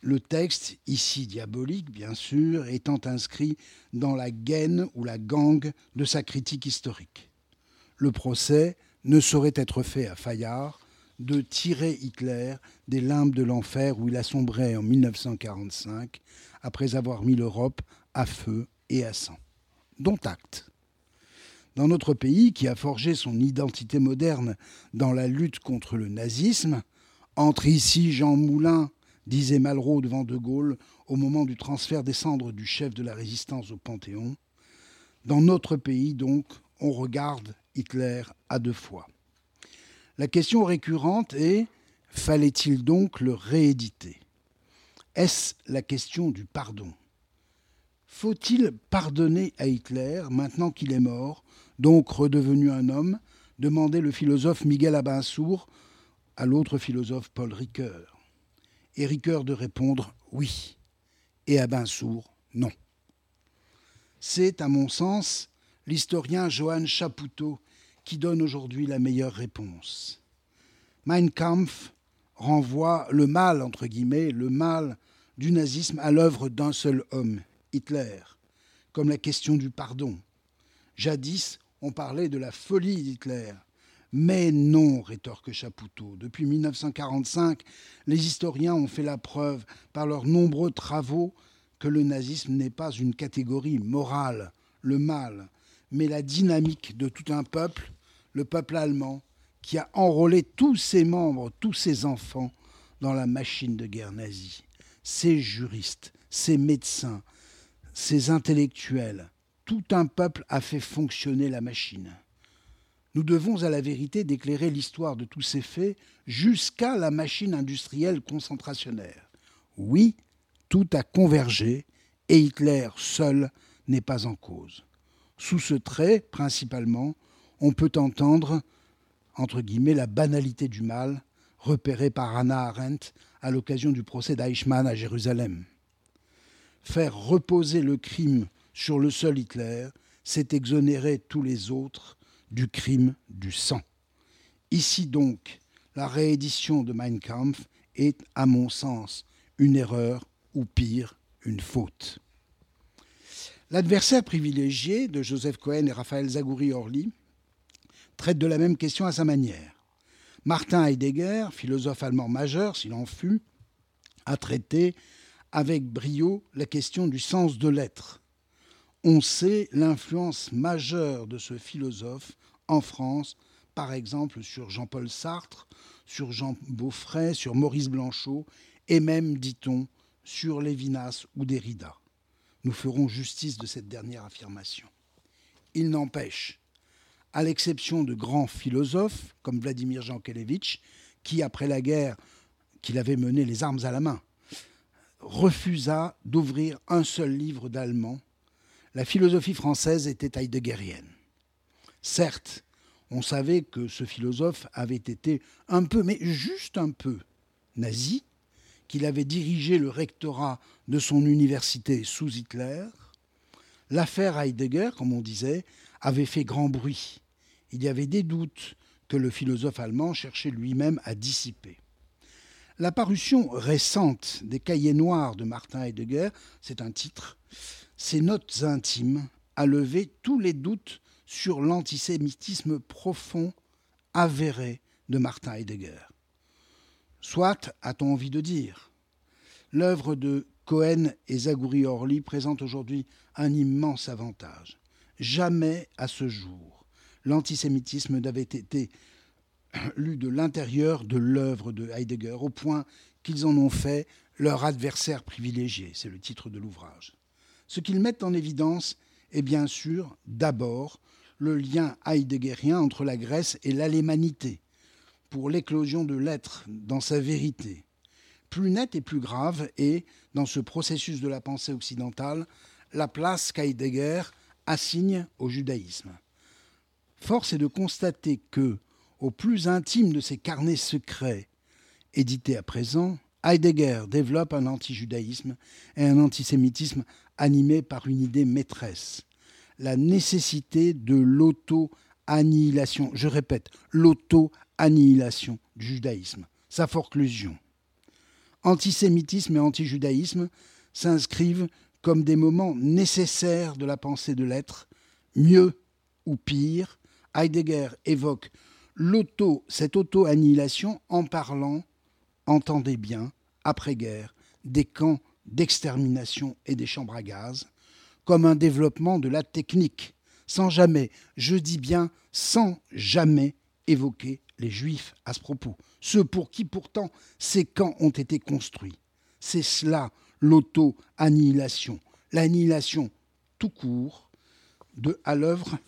le texte, ici diabolique bien sûr, étant inscrit dans la gaine ou la gangue de sa critique historique. Le procès ne saurait être fait à Fayard de tirer Hitler des limbes de l'enfer où il a sombré en 1945 après avoir mis l'Europe à feu et à sang. Dont acte. Dans notre pays, qui a forgé son identité moderne dans la lutte contre le nazisme, entre ici Jean Moulin, disait Malraux devant De Gaulle au moment du transfert des cendres du chef de la résistance au Panthéon. Dans notre pays, donc, on regarde Hitler à deux fois. La question récurrente est fallait-il donc le rééditer? Est-ce la question du pardon? Faut-il pardonner à Hitler maintenant qu'il est mort, donc redevenu un homme demandait le philosophe Miguel Abinsour à l'autre philosophe Paul Ricoeur. Et Ricoeur de répondre oui, et Abinsour non. C'est, à mon sens, l'historien Johann Chapoutot qui donne aujourd'hui la meilleure réponse. Mein Kampf renvoie le mal, entre guillemets, le mal du nazisme à l'œuvre d'un seul homme, Hitler, comme la question du pardon. Jadis, on parlait de la folie d'Hitler. Mais non, rétorque Chapoutot. Depuis 1945, les historiens ont fait la preuve, par leurs nombreux travaux, que le nazisme n'est pas une catégorie morale, le mal, mais la dynamique de tout un peuple, le peuple allemand, qui a enrôlé tous ses membres, tous ses enfants, dans la machine de guerre nazie. Ses juristes, ses médecins, ces intellectuels, tout un peuple a fait fonctionner la machine. Nous devons à la vérité d'éclairer l'histoire de tous ces faits jusqu'à la machine industrielle concentrationnaire. Oui, tout a convergé et Hitler seul n'est pas en cause. Sous ce trait, principalement, on peut entendre, entre guillemets, la banalité du mal repérée par Hannah Arendt à l'occasion du procès d'Eichmann à Jérusalem. Faire reposer le crime sur le seul Hitler, c'est exonérer tous les autres du crime du sang. Ici donc, la réédition de Mein Kampf est, à mon sens, une erreur ou pire, une faute. L'adversaire privilégié de Joseph Cohen et Raphaël Zagouri-Orly traite de la même question à sa manière. Martin Heidegger, philosophe allemand majeur s'il en fut, a traité avec brio la question du sens de l'être. On sait l'influence majeure de ce philosophe en France, par exemple sur Jean-Paul Sartre, sur Jean Beaufray, sur Maurice Blanchot, et même, dit-on, sur Lévinas ou Derrida. Nous ferons justice de cette dernière affirmation. Il n'empêche, à l'exception de grands philosophes comme Vladimir Jankélévitch, qui, après la guerre qu'il avait mené les armes à la main, refusa d'ouvrir un seul livre d'allemand. La philosophie française était heideggerienne. Certes, on savait que ce philosophe avait été un peu, mais juste un peu, nazi, qu'il avait dirigé le rectorat de son université sous Hitler. L'affaire Heidegger, comme on disait, avait fait grand bruit. Il y avait des doutes que le philosophe allemand cherchait lui-même à dissiper. La parution récente des Cahiers noirs de Martin Heidegger, c'est un titre, Ses notes intimes, a levé tous les doutes sur l'antisémitisme profond, avéré de Martin Heidegger. Soit, a-t-on envie de dire. L'œuvre de Cohen et Zagouri Orly présente aujourd'hui un immense avantage. Jamais à ce jour, l'antisémitisme n'avait été lu de l'intérieur de l'œuvre de Heidegger, au point qu'ils en ont fait leur adversaire privilégié, c'est le titre de l'ouvrage. Ce qu'ils mettent en évidence est bien sûr d'abord le lien heideggerien entre la Grèce et l'alémanité, pour l'éclosion de l'être dans sa vérité. Plus net et plus grave est, dans ce processus de la pensée occidentale, la place qu'Heidegger assigne au judaïsme. Force est de constater que, au plus intime de ses carnets secrets, édités à présent, Heidegger développe un anti-judaïsme et un antisémitisme animé par une idée maîtresse, la nécessité de l'auto-annihilation, je répète, l'auto-annihilation du judaïsme, sa forclusion. Antisémitisme et antijudaïsme s'inscrivent comme des moments nécessaires de la pensée de l'être, mieux ou pire. Heidegger évoque l'auto, cette auto-annihilation en parlant, entendez bien, après-guerre, des camps d'extermination et des chambres à gaz, comme un développement de la technique, sans jamais, je dis bien sans jamais évoquer les juifs à ce propos, ceux pour qui pourtant ces camps ont été construits. C'est cela l'auto-annihilation, l'annihilation tout court de à l'œuvre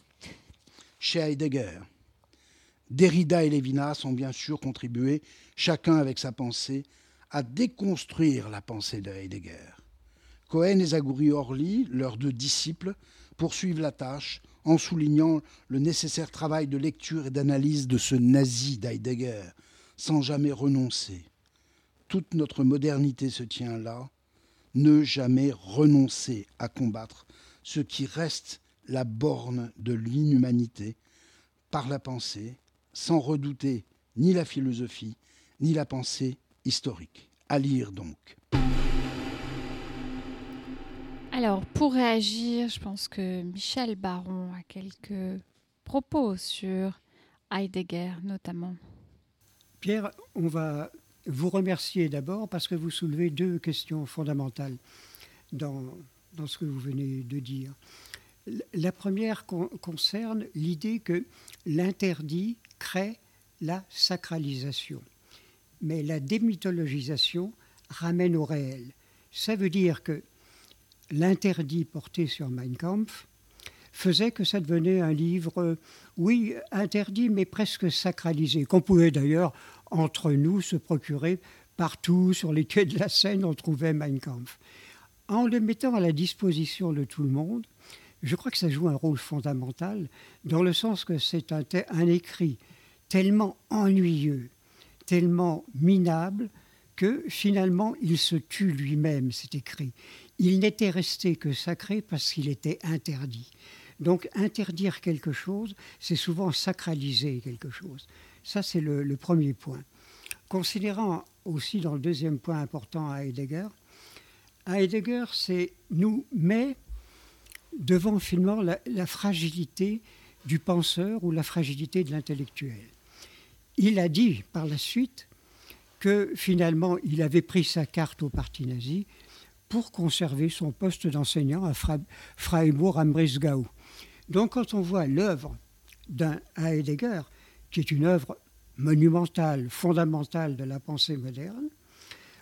chez Heidegger. Derrida et Lévinas ont bien sûr contribué, chacun avec sa pensée, à déconstruire la pensée de Heidegger. Cohen et Zagouri Orly, leurs deux disciples, poursuivent la tâche en soulignant le nécessaire travail de lecture et d'analyse de ce nazi d'Heidegger, sans jamais renoncer. Toute notre modernité se tient là, ne jamais renoncer à combattre ce qui reste la borne de l'inhumanité par la pensée, sans redouter ni la philosophie, ni la pensée historique. À lire donc. Alors, pour réagir, je pense que Michel Baron a quelques propos sur Heidegger notamment. Pierre, on va vous remercier d'abord parce que vous soulevez deux questions fondamentales dans, dans ce que vous venez de dire. La première con- concerne l'idée que l'interdit crée la sacralisation, mais la démythologisation ramène au réel. Ça veut dire que l'interdit porté sur Mein Kampf faisait que ça devenait un livre, oui, interdit, mais presque sacralisé, qu'on pouvait d'ailleurs, entre nous, se procurer partout, sur les quais de la Seine, on trouvait Mein Kampf. En le mettant à la disposition de tout le monde, je crois que ça joue un rôle fondamental, dans le sens que c'est un, écrit tellement ennuyeux, tellement minable, que finalement il se tue lui-même, cet écrit. Il n'était resté que sacré parce qu'il était interdit. Donc interdire quelque chose, c'est souvent sacraliser quelque chose. Ça, c'est le, le premier point. Considérant aussi dans le deuxième point important à Heidegger, Heidegger c'est, nous met devant finalement la, fragilité du penseur ou la fragilité de l'intellectuel. Il a dit par la suite que finalement il avait pris sa carte au parti nazi pour conserver son poste d'enseignant à Freiburg am Breisgau. Donc quand on voit l'œuvre d'un Heidegger, qui est une œuvre monumentale, fondamentale de la pensée moderne,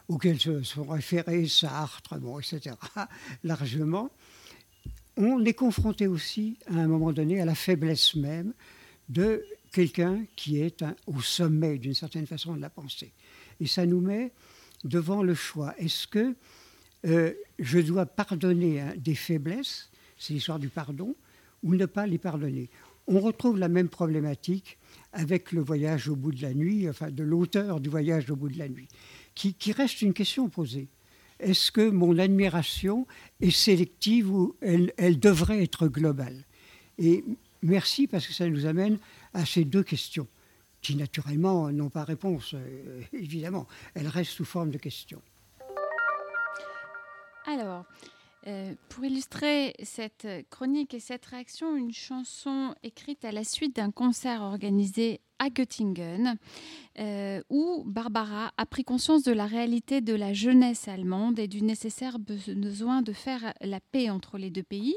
auquel se sont référés Sartre, bon, etc., largement, on est confronté aussi, à un moment donné, à la faiblesse même de quelqu'un qui est au sommet, d'une certaine façon, de la pensée. Et ça nous met devant le choix. Est-ce que euh, je dois pardonner hein, des faiblesses, c'est l'histoire du pardon, ou ne pas les pardonner? On retrouve la même problématique avec le voyage au bout de la nuit, enfin de l'auteur du voyage au bout de la nuit, qui reste une question posée. Est-ce que mon admiration est sélective ou elle, devrait être globale? Et merci parce que ça nous amène à ces deux questions, qui naturellement n'ont pas réponse, euh, évidemment. Elles restent sous forme de questions. Alors, euh, pour illustrer cette chronique et cette réaction, une chanson écrite à la suite d'un concert organisé à Göttingen, euh, où Barbara a pris conscience de la réalité de la jeunesse allemande et du nécessaire be- besoin de faire la paix entre les deux pays.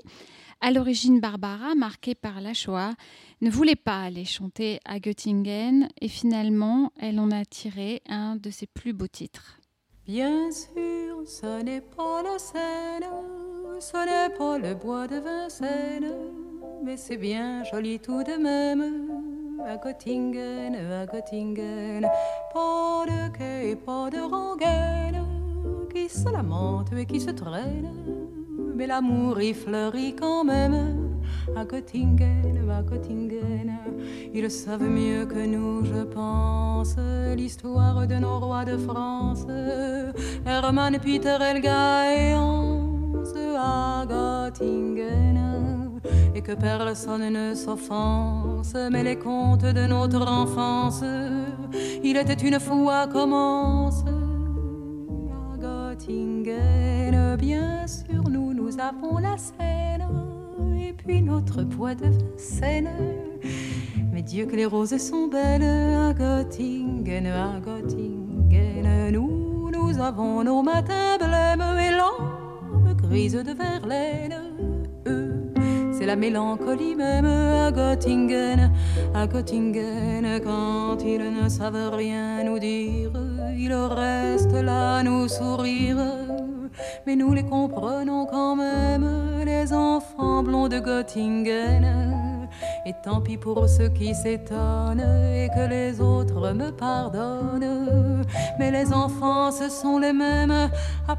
À l'origine, Barbara, marquée par la Shoah, ne voulait pas aller chanter à Göttingen et finalement, elle en a tiré un de ses plus beaux titres. Bien sûr, ce n'est pas la Seine, ce n'est pas le bois de Vincennes, mais c'est bien joli tout de même. À Göttingen, à Göttingen, pas de quai, pas de rengaine, qui se lamente et qui se traîne, mais l'amour y fleurit quand même. À Göttingen, à Göttingen, ils savent mieux que nous, je pense, l'histoire de nos rois de France. Hermann, Peter, Elga et Hans à Göttingen. Et que personne ne s'offense, mais les contes de notre enfance, il était une fois commence. À Göttingen, bien sûr, nous, nous avons la Seine, et puis notre poids de Vincennes. Mais Dieu que les roses sont belles à Göttingen, à Göttingen. Nous, nous avons nos matins blêmes et l'âme grise de Verlaine. Eux, la mélancolie même à Göttingen, à Göttingen. Quand ils ne savent rien nous dire, ils restent là nous sourire. Mais nous les comprenons quand même, les enfants blonds de Göttingen. Et tant pis pour ceux qui s'étonnent et que les autres me pardonnent. Mais les enfants, ce sont les mêmes à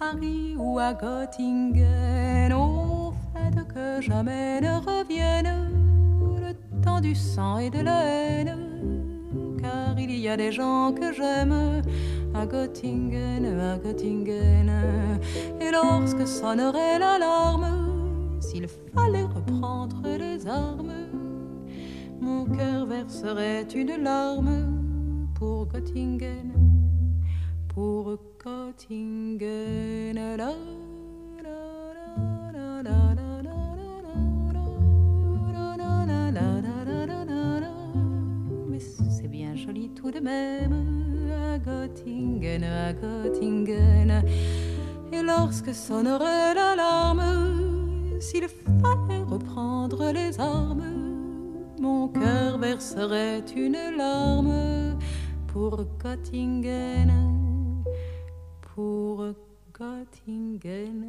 Paris ou à Göttingen. Au que jamais ne revienne le temps du sang et de la haine. Car il y a des gens que j'aime à Göttingen, à Göttingen. Et lorsque sonnerait l'alarme, s'il fallait reprendre les armes, mon cœur verserait une larme pour Göttingen, pour Göttingen. De même à Göttingen, à Göttingen. Et lorsque sonnerait l'alarme, s'il fallait reprendre les armes, mon cœur verserait une larme pour Göttingen, pour Göttingen.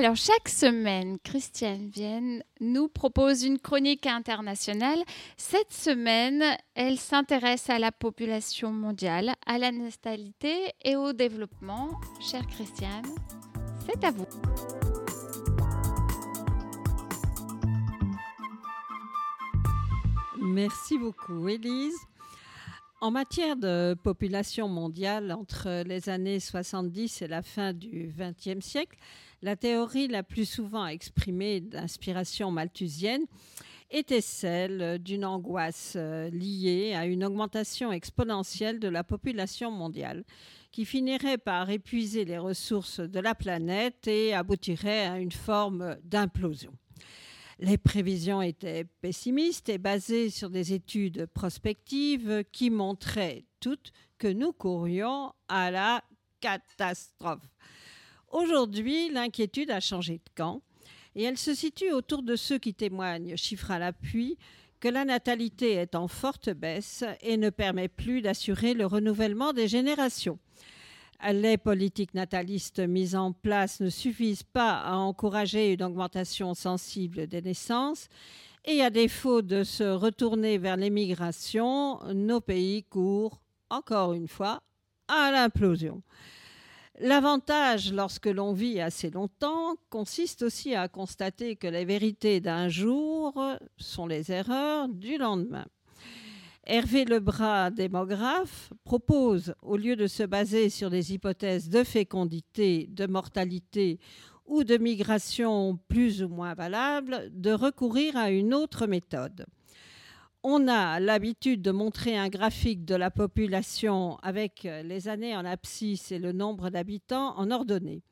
Alors, chaque semaine, Christiane Vienne nous propose une chronique internationale. Cette semaine, elle s'intéresse à la population mondiale, à la natalité et au développement. Chère Christiane, c'est à vous. Merci beaucoup, Élise. En matière de population mondiale, entre les années 70 et la fin du XXe siècle, la théorie la plus souvent exprimée d'inspiration malthusienne était celle d'une angoisse euh, liée à une augmentation exponentielle de la population mondiale qui finirait par épuiser les ressources de la planète et aboutirait à une forme d'implosion. Les prévisions étaient pessimistes et basées sur des études prospectives qui montraient toutes que nous courions à la catastrophe. Aujourd'hui, l'inquiétude a changé de camp et elle se situe autour de ceux qui témoignent, chiffres à l'appui, que la natalité est en forte baisse et ne permet plus d'assurer le renouvellement des générations. Les politiques natalistes mises en place ne suffisent pas à encourager une augmentation sensible des naissances et à défaut de se retourner vers l'émigration, nos pays courent encore une fois, à l'implosion. L'avantage, lorsque l'on vit assez longtemps, consiste aussi à constater que les vérités d'un jour sont les erreurs du lendemain. Hervé Lebras, démographe, propose, au lieu de se baser sur des hypothèses de fécondité, de mortalité ou de migration plus ou moins valables, de recourir à une autre méthode. On a l'habitude de montrer un graphique de la population avec les années en abscisse et le nombre d'habitants en ordonnée.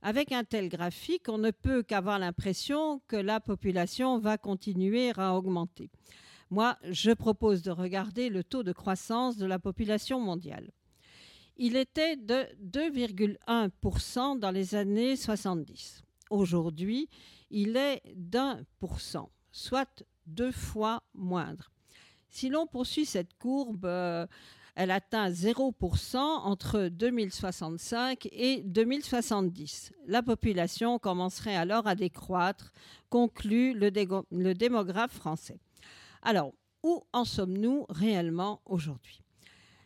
Avec un tel graphique, on ne peut qu'avoir l'impression que la population va continuer à augmenter. Moi, je propose de regarder le taux de croissance de la population mondiale. Il était de 2,1% dans les années 70. Aujourd'hui, il est d'un pour cent, soit deux fois moindre. Si l'on poursuit cette courbe, euh, elle atteint 0% entre 2065 et 2070. La population commencerait alors à décroître, conclut le, démographe français. Alors, où en sommes-nous réellement aujourd'hui?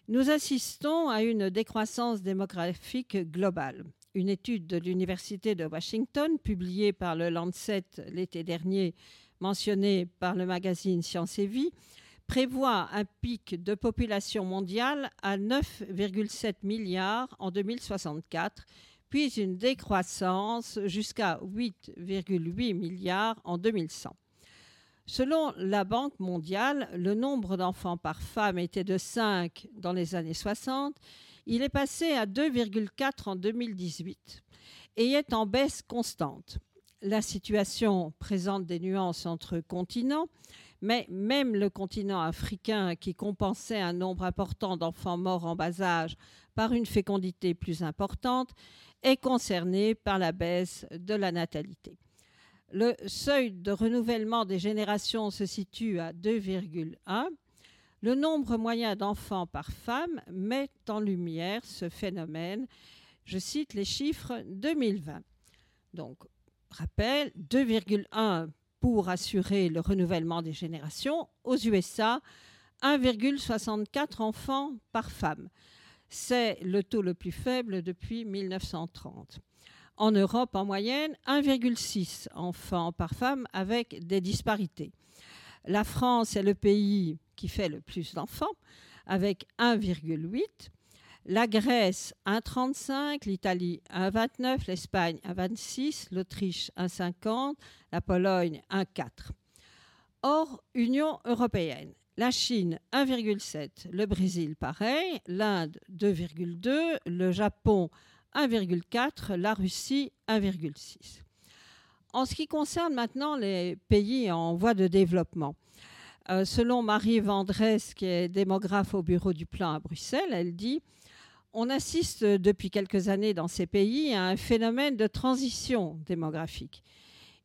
Nous assistons à une décroissance démographique globale. Une étude de l'Université de Washington, publiée par le Lancet l'été dernier, mentionnée par le magazine Science et Vie, prévoit un pic de population mondiale à 9,7 milliards en 2064, puis une décroissance jusqu'à 8,8 milliards en 2100. Selon la Banque mondiale, le nombre d'enfants par femme était de 5 dans les années 60. Il est passé à 2,4 en 2018 et est en baisse constante. La situation présente des nuances entre continents, mais même le continent africain, qui compensait un nombre important d'enfants morts en bas âge par une fécondité plus importante, est concerné par la baisse de la natalité. Le seuil de renouvellement des générations se situe à 2,1. Le nombre moyen d'enfants par femme met en lumière ce phénomène. Je cite les chiffres 2020. Donc, rappel, 2,1 pour assurer le renouvellement des générations. Aux USA, 1,64 enfants par femme. C'est le taux le plus faible depuis 1930. En Europe, en moyenne, 1,6 enfants par femme avec des disparités. La France est le pays qui fait le plus d'enfants, avec 1,8. La Grèce, 1,35. L'Italie, 1,29. L'Espagne, 1,26. L'Autriche, 1,50. La Pologne, 1,4. Hors Union européenne, la Chine 1,7, le Brésil pareil, l'Inde 2,2, le Japon 1,4, la Russie 1,6. En ce qui concerne maintenant les pays en voie de développement, euh, selon Marie Vendresse, qui est démographe au bureau du plan à Bruxelles, elle dit on assiste depuis quelques années dans ces pays à un phénomène de transition démographique.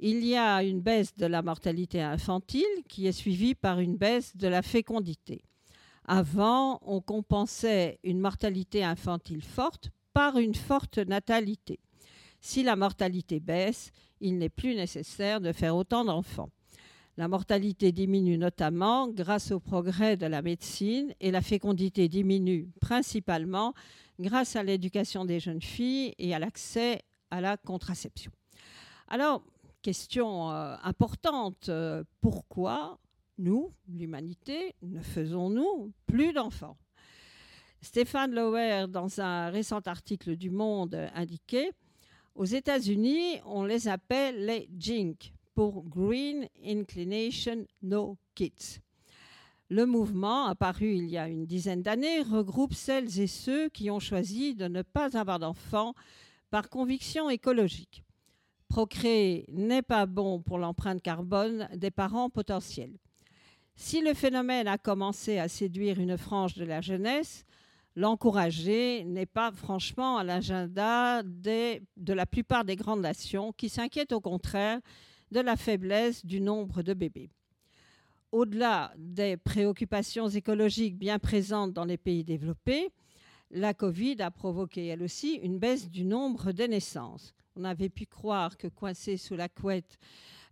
Il y a une baisse de la mortalité infantile qui est suivie par une baisse de la fécondité. Avant, on compensait une mortalité infantile forte par une forte natalité. Si la mortalité baisse, il n'est plus nécessaire de faire autant d'enfants. La mortalité diminue notamment grâce au progrès de la médecine et la fécondité diminue principalement grâce à l'éducation des jeunes filles et à l'accès à la contraception. Alors, question euh, importante, euh, pourquoi nous, l'humanité, ne faisons-nous plus d'enfants? Stéphane Lauer, dans un récent article du Monde, indiquait aux États-Unis, on les appelle les JINK pour Green Inclination No Kids. Le mouvement, apparu il y a une dizaine d'années, regroupe celles et ceux qui ont choisi de ne pas avoir d'enfants par conviction écologique. Procréer n'est pas bon pour l'empreinte carbone des parents potentiels. Si le phénomène a commencé à séduire une frange de la jeunesse, l'encourager n'est pas franchement à l'agenda de la plupart des grandes nations qui s'inquiètent au contraire de la faiblesse du nombre de bébés. Au-delà des préoccupations écologiques bien présentes dans les pays développés, la Covid a provoqué elle aussi une baisse du nombre de naissances. On avait pu croire que coincée sous la couette,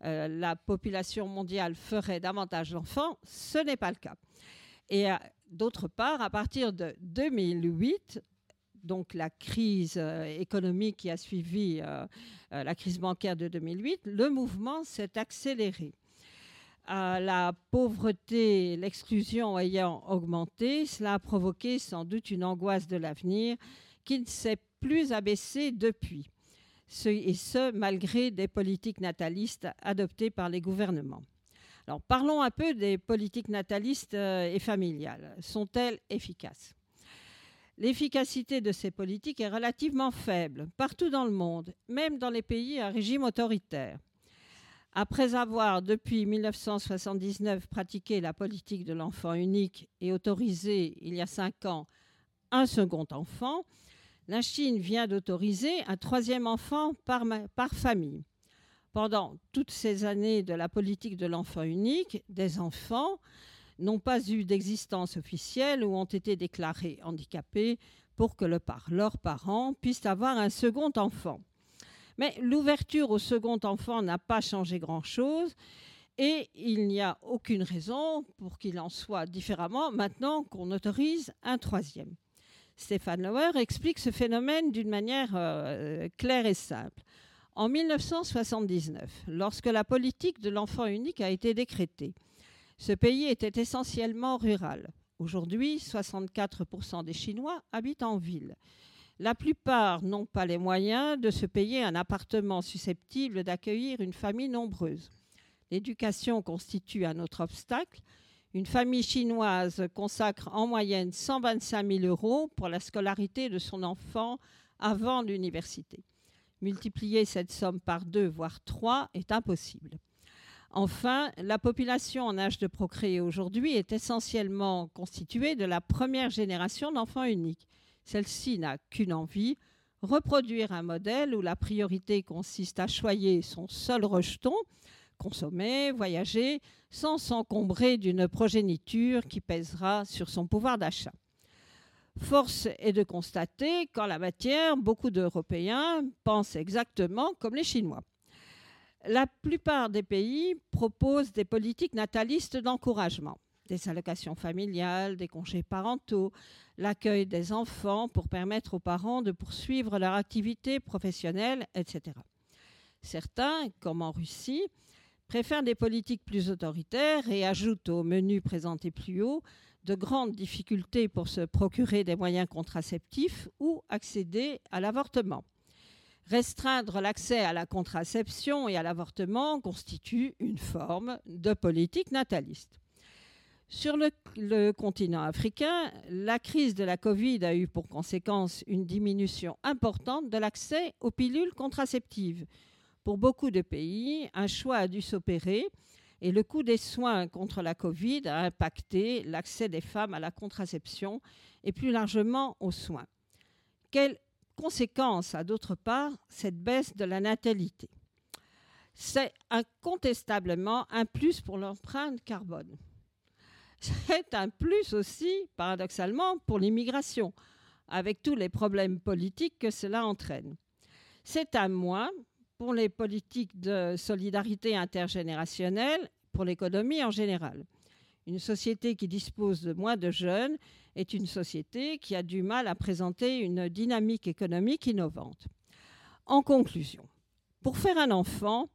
euh, la population mondiale ferait davantage d'enfants. Ce n'est pas le cas. Et à- d'autre part, à partir de 2008, donc la crise euh, économique qui a suivi euh, euh, la crise bancaire de 2008, le mouvement s'est accéléré. La pauvreté, l'exclusion ayant augmenté, cela a provoqué sans doute une angoisse de l'avenir qui ne s'est plus abaissée depuis. Et ce, malgré des politiques natalistes adoptées par les gouvernements. Alors parlons un peu des politiques natalistes et familiales. Sont-elles efficaces? L'efficacité de ces politiques est relativement faible partout dans le monde, même dans les pays à régime autoritaire. Après avoir, depuis 1979, pratiqué la politique de l'enfant unique et autorisé, il y a cinq ans, un second enfant, la Chine vient d'autoriser un troisième enfant par, famille. Pendant toutes ces années de la politique de l'enfant unique, des enfants n'ont pas eu d'existence officielle ou ont été déclarés handicapés pour que le leurs parents puissent avoir un second enfant. Mais l'ouverture au second enfant n'a pas changé grand-chose et il n'y a aucune raison pour qu'il en soit différemment maintenant qu'on autorise un troisième. Stéphane Lauer explique ce phénomène d'une manière euh, claire et simple. En 1979, lorsque la politique de l'enfant unique a été décrétée, ce pays était essentiellement rural. Aujourd'hui, 64% des Chinois habitent en ville. La plupart n'ont pas les moyens de se payer un appartement susceptible d'accueillir une famille nombreuse. L'éducation constitue un autre obstacle. Une famille chinoise consacre en moyenne 125 000 euros pour la scolarité de son enfant avant l'université. Multiplier cette somme par deux, voire trois, est impossible. Enfin, la population en âge de procréer aujourd'hui est essentiellement constituée de la première génération d'enfants uniques. Celle-ci n'a qu'une envie, reproduire un modèle où la priorité consiste à choyer son seul rejeton, consommer, voyager, sans s'encombrer d'une progéniture qui pèsera sur son pouvoir d'achat. Force est de constater qu'en la matière, beaucoup d'Européens pensent exactement comme les Chinois. La plupart des pays proposent des politiques natalistes d'encouragement, des allocations familiales, des congés parentaux, l'accueil des enfants pour permettre aux parents de poursuivre leur activité professionnelle, etc. Certains, comme en Russie, préfèrent des politiques plus autoritaires et ajoutent au menu présenté plus haut de grandes difficultés pour se procurer des moyens contraceptifs ou accéder à l'avortement. Restreindre l'accès à la contraception et à l'avortement constitue une forme de politique nataliste. Sur le, continent africain, la crise de la Covid a eu pour conséquence une diminution importante de l'accès aux pilules contraceptives. Pour beaucoup de pays, un choix a dû s'opérer et le coût des soins contre la Covid a impacté l'accès des femmes à la contraception et plus largement aux soins. Quelles conséquences a d'autre part cette baisse de la natalité C'est incontestablement un plus pour l'empreinte carbone. C'est un plus aussi, paradoxalement, pour l'immigration, avec tous les problèmes politiques que cela entraîne. C'est un moins pour les politiques de solidarité intergénérationnelle, pour l'économie en général. Une société qui dispose de moins de jeunes est une société qui a du mal à présenter une dynamique économique innovante. En conclusion, pour faire un enfant,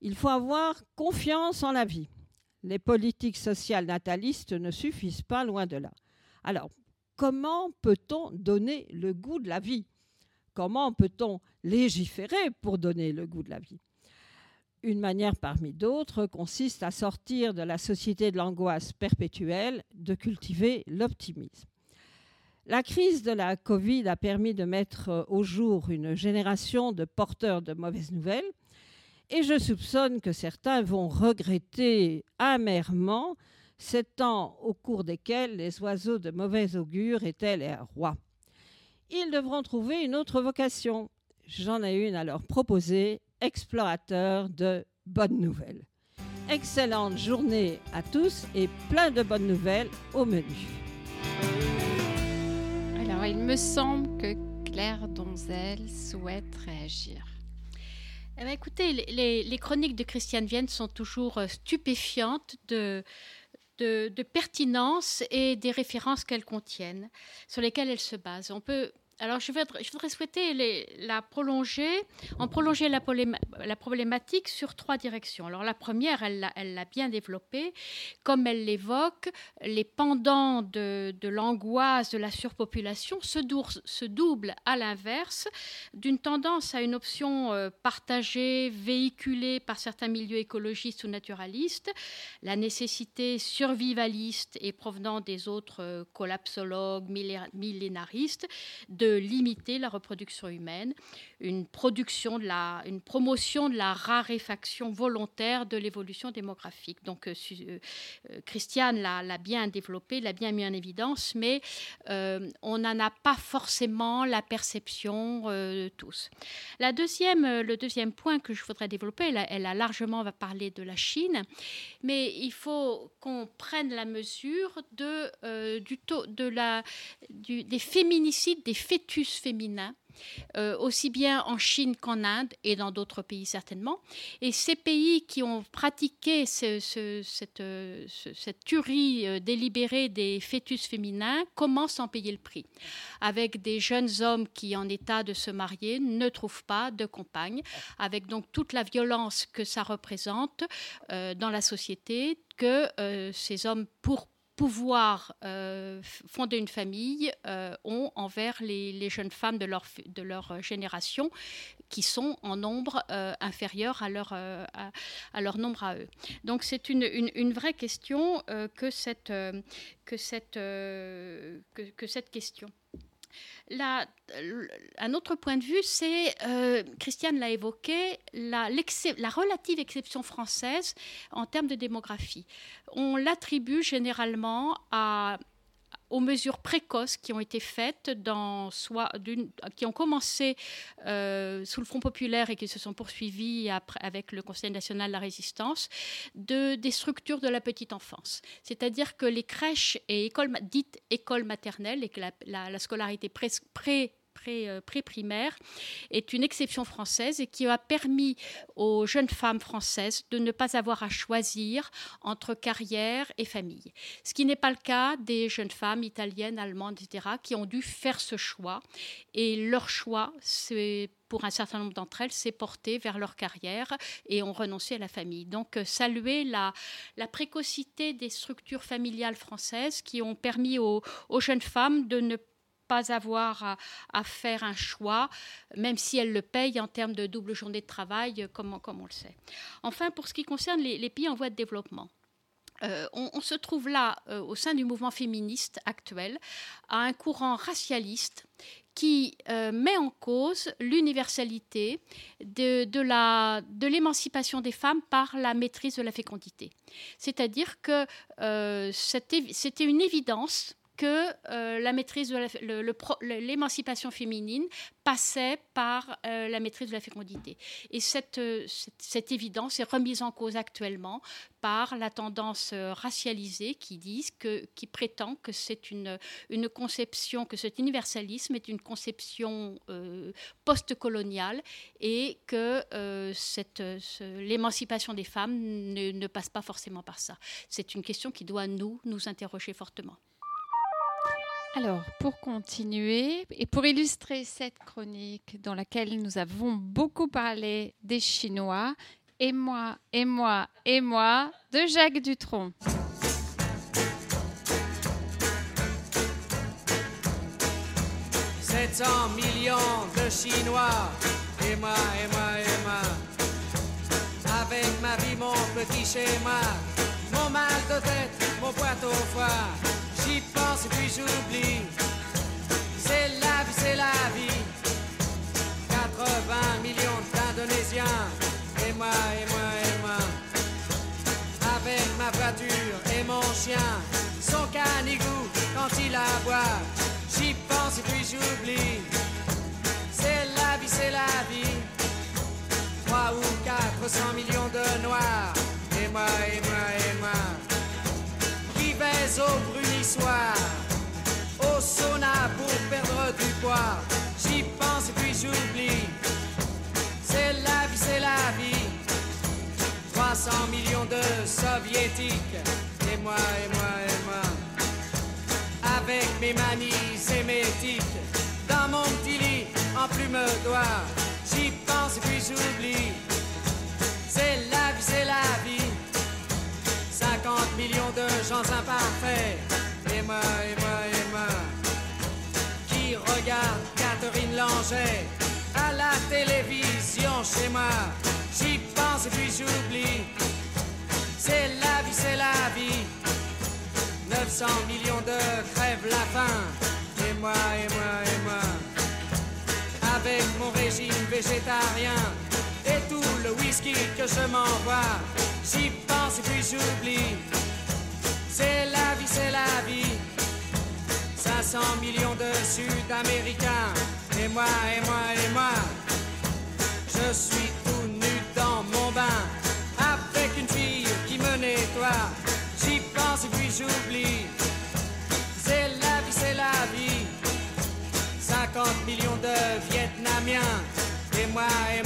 il faut avoir confiance en la vie. Les politiques sociales natalistes ne suffisent pas loin de là. Alors, comment peut-on donner le goût de la vie? Comment peut-on légiférer pour donner le goût de la vie? Une manière parmi d'autres consiste à sortir de la société de l'angoisse perpétuelle, de cultiver l'optimisme. La crise de la Covid a permis de mettre au jour une génération de porteurs de mauvaises nouvelles et je soupçonne que certains vont regretter amèrement ces temps au cours desquels les oiseaux de mauvais augure étaient les rois ils devront trouver une autre vocation. J'en ai une à leur proposer, explorateur de bonnes nouvelles. Excellente journée à tous et plein de bonnes nouvelles au menu. Alors, il me semble que Claire Donzel souhaite réagir. Eh ben, écoutez, les, les- les chroniques de Christiane Vienne sont toujours euh, stupéfiantes de, de, de pertinence et des références qu'elles contiennent, sur lesquelles elles se basent. On peut alors, je voudrais, souhaiter la prolonger, en prolonger la, problématique sur trois directions. Alors, la première, elle l'a bien développée, comme elle l'évoque, les pendants de, l'angoisse de la surpopulation se, doublent à l'inverse d'une tendance à une option euh, partagée, véhiculée par certains milieux écologistes ou naturalistes, la nécessité survivaliste et provenant des autres euh, collapsologues, millé- millénaristes, de limiter la reproduction humaine, une production la, une promotion de la raréfaction volontaire de l'évolution démographique. Donc, euh, euh, euh, Christiane l'a bien développé, l'a bien mis en évidence, mais on n'en a pas forcément la perception euh, tous. La deuxième, le deuxième point que je voudrais développer, elle a, largement va parler de la Chine, mais il faut qu'on prenne la mesure de, du taux, de la, des féminicides, des fœtus féminins. euh, aussi bien en Chine qu'en Inde et dans d'autres pays certainement. Et ces pays qui ont pratiqué euh, ce- cette tuerie euh, délibérée des fœtus féminins commencent à en payer le prix, avec des jeunes hommes qui, en état de se marier, ne trouvent pas de compagne, avec donc toute la violence que ça représente dans la société, que ces hommes, pour pouvoir euh, fonder une famille euh, ont envers les, jeunes femmes de leur, de leur euh, génération qui sont en nombre inférieur à leur, à, leur nombre à eux. Donc c'est une, une- vraie question que, cette, que, cette, que cette question. L- un autre point de vue, c'est, euh, Christiane l'a évoqué, la relative exception française en termes de démographie. On l'attribue généralement à aux mesures précoces qui ont été faites, dans, soit qui ont commencé euh, sous le Front populaire et qui se sont poursuivies avec le Conseil national de la résistance, de, des structures de la petite enfance. C'est-à-dire que les crèches et écoles dites écoles maternelles et que la scolarité pré, pré- euh, pré-primaire est une exception française et qui a permis aux jeunes femmes françaises de ne pas avoir à choisir entre carrière et famille. Ce qui n'est pas le cas des jeunes femmes italiennes, allemandes, etc., qui ont dû faire ce choix. Et leur choix, c'est pour un certain nombre d'entre elles, s'est porté vers leur carrière et ont renoncé à la famille. Donc, euh, saluer la, la précocité des structures familiales françaises qui ont permis aux, aux jeunes femmes de ne pas avoir à, faire un choix, même si elles le payent en termes de double journée de travail, euh, comme, comme on le sait. Enfin, pour ce qui concerne les, pays en voie de développement, euh, on, on se trouve là, euh, au sein du mouvement féministe actuel, à un courant racialiste qui met en cause l'universalité de, de l'émancipation des femmes par la maîtrise de la fécondité. C'est-à-dire que c'était une évidence que euh, la maîtrise de l'émancipation féminine passait par euh, la maîtrise de la fécondité. Et cette, euh, cette, évidence est remise en cause actuellement par la tendance racialisée qui prétend que c'est une, conception, que cet universalisme est une conception post-coloniale et que l'émancipation des femmes ne, ne passe pas forcément par ça. C'est une question qui doit nous, nous interroger fortement. Alors, pour continuer et pour illustrer cette chronique dans laquelle nous avons beaucoup parlé des Chinois, et moi, et moi, et moi, de Jacques Dutronc. 700 millions de Chinois. Et moi, et moi, et moi. Avec ma vie, mon petit schéma. Mon mal de tête, mon poids au foie. J'y pense et puis j'oublie. C'est la vie, c'est la vie. 80 millions d'Indonésiens. Et moi, et moi, et moi. Avec ma voiture et mon chien. Son canigou quand il aboie. J'y pense et puis j'oublie. C'est la vie, c'est la vie. 3 ou 400 millions de noirs. Et moi, et moi, et moi. Au brunissoir. Au sauna pour perdre du poids. J'y pense puis j'oublie. C'est la vie, c'est la vie. 300 millions de soviétiques et moi, et moi, et moi. Avec mes manies et mes tics, dans mon petit lit, en plume d'oie, j'y pense puis j'oublie. C'est la vie, c'est la vie. 50 millions de gens imparfaits, et moi, et moi, et moi. Qui regarde Catherine Langer à la télévision chez moi. J'y pense et puis j'oublie. C'est la vie, c'est la vie. 900 millions de crèvent la faim. Et moi, et moi, et moi. Avec mon régime végétarien et tout le whisky que je m'envoie. J'y pense et puis j'oublie. C'est la vie, c'est la vie. 500 millions de Sud-Américains. Et moi, et moi, et moi. Je suis tout nu dans mon bain. Avec une fille qui me nettoie. J'y pense et puis j'oublie. C'est la vie, c'est la vie. 50 millions de Vietnamiens. Et moi, et moi,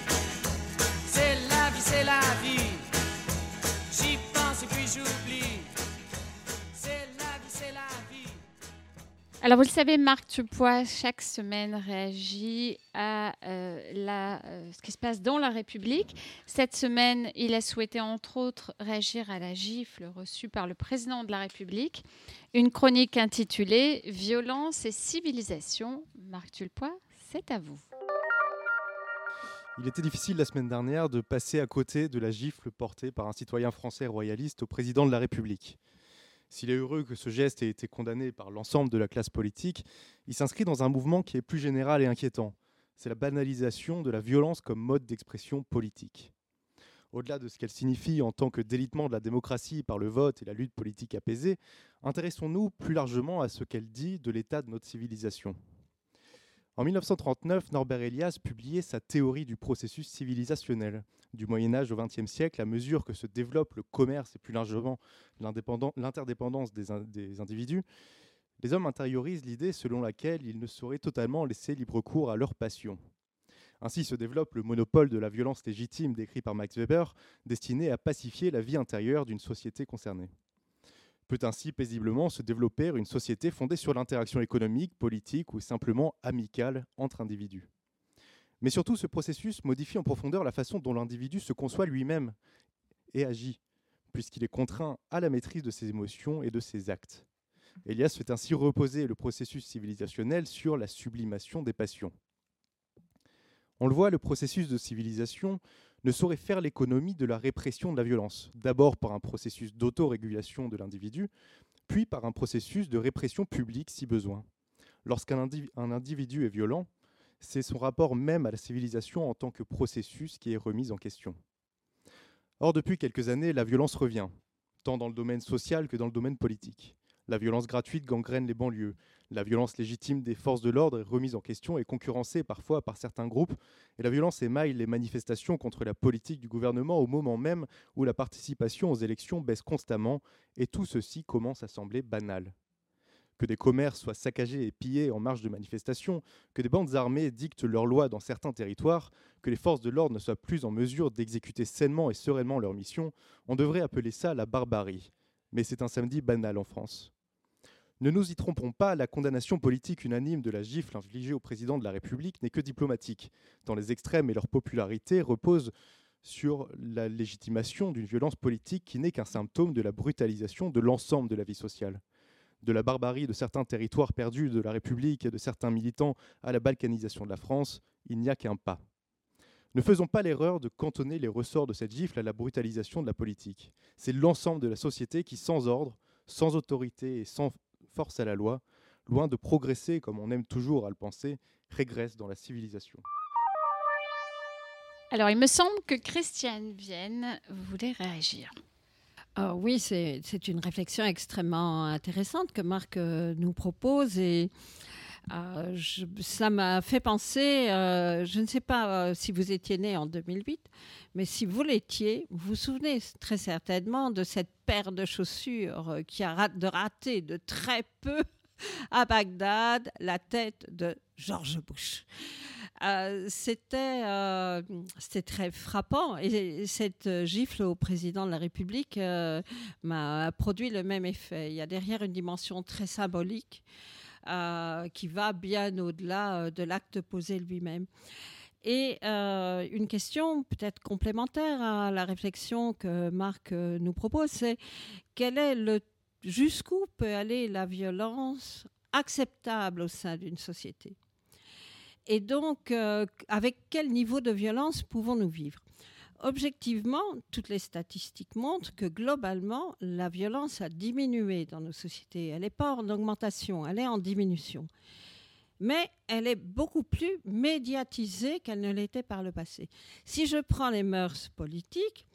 C'est la vie. J'y pense et puis j'oublie. Alors, vous le savez, Marc Tupois, chaque semaine, réagit à euh, euh, ce qui se passe dans la République. Cette semaine, il a souhaité, entre autres, réagir à la gifle reçue par le président de la République. Une chronique intitulée Violence et civilisation. Marc Tupois, c'est à vous. Il était difficile la semaine dernière de passer à côté de la gifle portée par un citoyen français royaliste au président de la République. S'il est heureux que ce geste ait été condamné par l'ensemble de la classe politique, il s'inscrit dans un mouvement qui est plus général et inquiétant. C'est la banalisation de la violence comme mode d'expression politique. Au-delà de ce qu'elle signifie en tant que délitement de la démocratie par le vote et la lutte politique apaisée, intéressons-nous plus largement à ce qu'elle dit de l'état de notre civilisation. En 1939, Norbert Elias publiait sa théorie du processus civilisationnel du Moyen Âge au XXe siècle à mesure que se développe le commerce et plus largement l'interdépendance des, in- des individus. Les hommes intériorisent l'idée selon laquelle ils ne sauraient totalement laisser libre cours à leurs passions. Ainsi se développe le monopole de la violence légitime décrit par Max Weber, destiné à pacifier la vie intérieure d'une société concernée peut ainsi paisiblement se développer une société fondée sur l'interaction économique, politique ou simplement amicale entre individus. Mais surtout, ce processus modifie en profondeur la façon dont l'individu se conçoit lui-même et agit, puisqu'il est contraint à la maîtrise de ses émotions et de ses actes. Elias fait ainsi reposer le processus civilisationnel sur la sublimation des passions. On le voit, le processus de civilisation ne saurait faire l'économie de la répression de la violence, d'abord par un processus d'autorégulation de l'individu, puis par un processus de répression publique si besoin. Lorsqu'un indiv- un individu est violent, c'est son rapport même à la civilisation en tant que processus qui est remis en question. Or, depuis quelques années, la violence revient, tant dans le domaine social que dans le domaine politique. La violence gratuite gangrène les banlieues. La violence légitime des forces de l'ordre est remise en question et concurrencée parfois par certains groupes. Et la violence émaille les manifestations contre la politique du gouvernement au moment même où la participation aux élections baisse constamment. Et tout ceci commence à sembler banal. Que des commerces soient saccagés et pillés en marge de manifestations, que des bandes armées dictent leurs lois dans certains territoires, que les forces de l'ordre ne soient plus en mesure d'exécuter sainement et sereinement leur mission, on devrait appeler ça la barbarie. Mais c'est un samedi banal en France. Ne nous y trompons pas, la condamnation politique unanime de la gifle infligée au président de la République n'est que diplomatique, tant les extrêmes et leur popularité reposent sur la légitimation d'une violence politique qui n'est qu'un symptôme de la brutalisation de l'ensemble de la vie sociale. De la barbarie de certains territoires perdus de la République et de certains militants à la balkanisation de la France, il n'y a qu'un pas. Ne faisons pas l'erreur de cantonner les ressorts de cette gifle à la brutalisation de la politique. C'est l'ensemble de la société qui, sans ordre, sans autorité et sans force à la loi, loin de progresser comme on aime toujours à le penser, régresse dans la civilisation. Alors, il me semble que Christiane Vienne voulait réagir. Ah oui, c'est c'est une réflexion extrêmement intéressante que Marc euh, nous propose et euh, ça m'a fait penser, euh, je ne sais pas euh, si vous étiez né en 2008, mais si vous l'étiez, vous vous souvenez très certainement de cette paire de chaussures qui a raté de très peu à Bagdad la tête de George Bush. C'était très frappant et cette gifle au président de la République m'a produit le même effet. Il y a derrière une dimension très symbolique euh, qui va bien au-delà euh, de l'acte posé lui-même. Et euh, une question peut-être complémentaire à la réflexion que Marc nous propose, c'est quel est le jusqu'où peut aller la violence acceptable au sein d'une société? Et donc, avec quel niveau de violence pouvons-nous vivre? Objectivement, toutes les statistiques montrent que globalement, la violence a diminué dans nos sociétés. Elle n'est pas en augmentation, elle est en diminution. Mais elle est beaucoup plus médiatisée qu'elle ne l'était par le passé. Si je prends les mœurs politiques,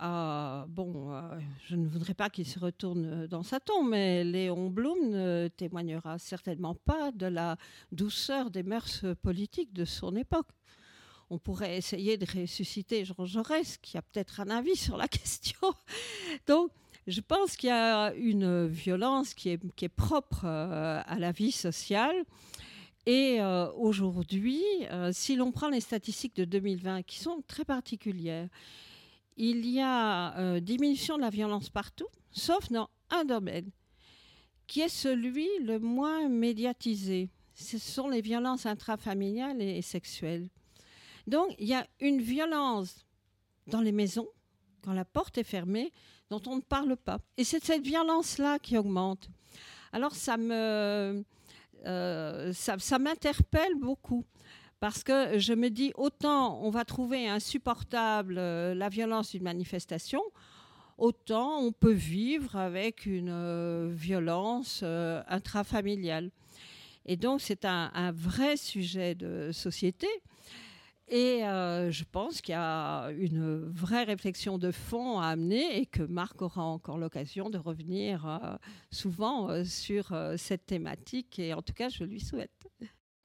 euh, bon, euh, je ne voudrais pas qu'il se retourne dans sa tombe, mais Léon Blum ne témoignera certainement pas de la douceur des mœurs politiques de son époque. On pourrait essayer de ressusciter Jean Jaurès, qui a peut-être un avis sur la question. Donc, je pense qu'il y a une violence qui est, propre euh, à la vie sociale. Et euh, aujourd'hui, euh, si l'on prend les statistiques de 2020, qui sont très particulières, il y a diminution de la violence partout, sauf dans un domaine, qui est celui le moins médiatisé. Ce sont les violences intrafamiliales et sexuelles. Donc, il y a une violence dans les maisons, quand la porte est fermée, dont on ne parle pas. Et c'est cette violence-là qui augmente. Alors, ça me, euh, ça, m'interpelle beaucoup. Parce que je me dis, autant on va trouver insupportable euh, la violence d'une manifestation, autant on peut vivre avec une euh, violence intrafamiliale. Et donc c'est un vrai sujet de société. Et euh, je pense qu'il y a une vraie réflexion de fond à amener et que Marc aura encore l'occasion de revenir euh, souvent euh, sur cette thématique. Et en tout cas, je lui souhaite.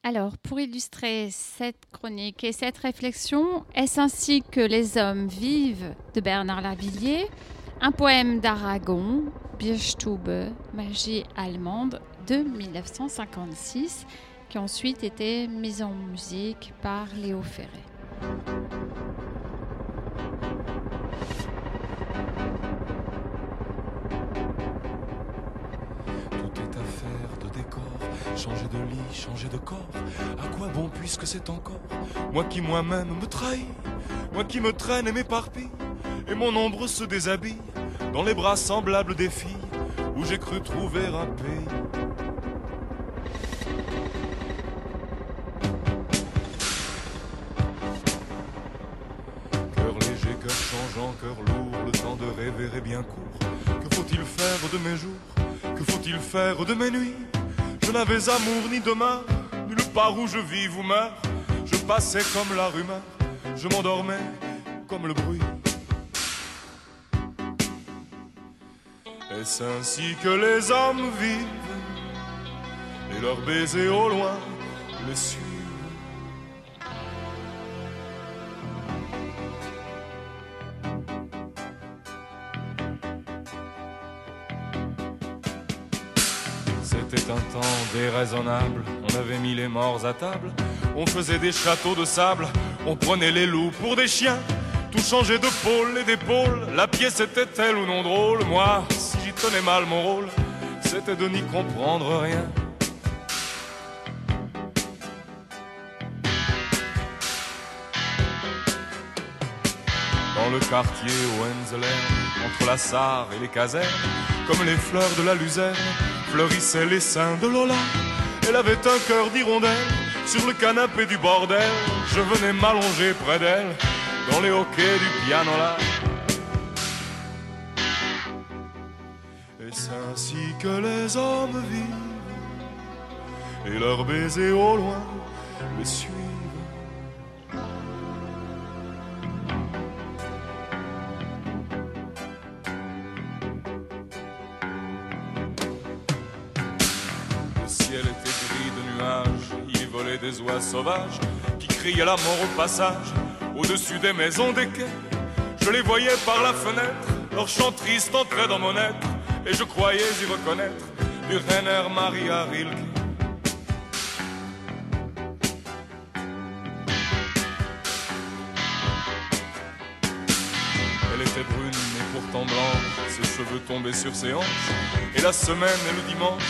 Alors, pour illustrer cette chronique et cette réflexion, est-ce ainsi que les hommes vivent de Bernard Lavillier, un poème d'Aragon, Bierstube, magie allemande, de 1956, qui ensuite été mis en musique par Léo Ferré. Tout est affaire de décor, changer de lit, changer de corps. À quoi bon puisque c'est encore moi qui moi-même me trahis, moi qui me traîne et m'éparpille, et mon ombre se déshabille dans les bras semblables des filles où j'ai cru trouver un pays. Que faut-il faire de mes jours? Que faut-il faire de mes nuits? Je n'avais amour ni demain, nulle part où je vis ou meurs. Je passais comme la rumeur, je m'endormais comme le bruit. Est-ce ainsi que les hommes vivent? Et leurs baisers au loin les suivent C'était un temps déraisonnable, on avait mis les morts à table, on faisait des châteaux de sable, on prenait les loups pour des chiens, tout changeait de pôle et d'épaule, la pièce était-elle ou non drôle, moi, si j'y tenais mal mon rôle, c'était de n'y comprendre rien. Dans le quartier Hohenzollern, entre la Sarre et les casernes, comme les fleurs de la luzerne, fleurissaient les seins de Lola. Elle avait un cœur d'hirondelle sur le canapé du bordel. Je venais m'allonger près d'elle dans les hoquets du pianola. Et c'est ainsi que les hommes vivent? Et leurs baisers au loin les. Des oies sauvages qui criaient la mort au passage au-dessus des maisons des quais. Je les voyais par la fenêtre, leur chant triste entrait dans mon être et je croyais y reconnaître du Maria Rilke. Elle était brune et pourtant blanche, ses cheveux tombaient sur ses hanches. Et la semaine et le dimanche,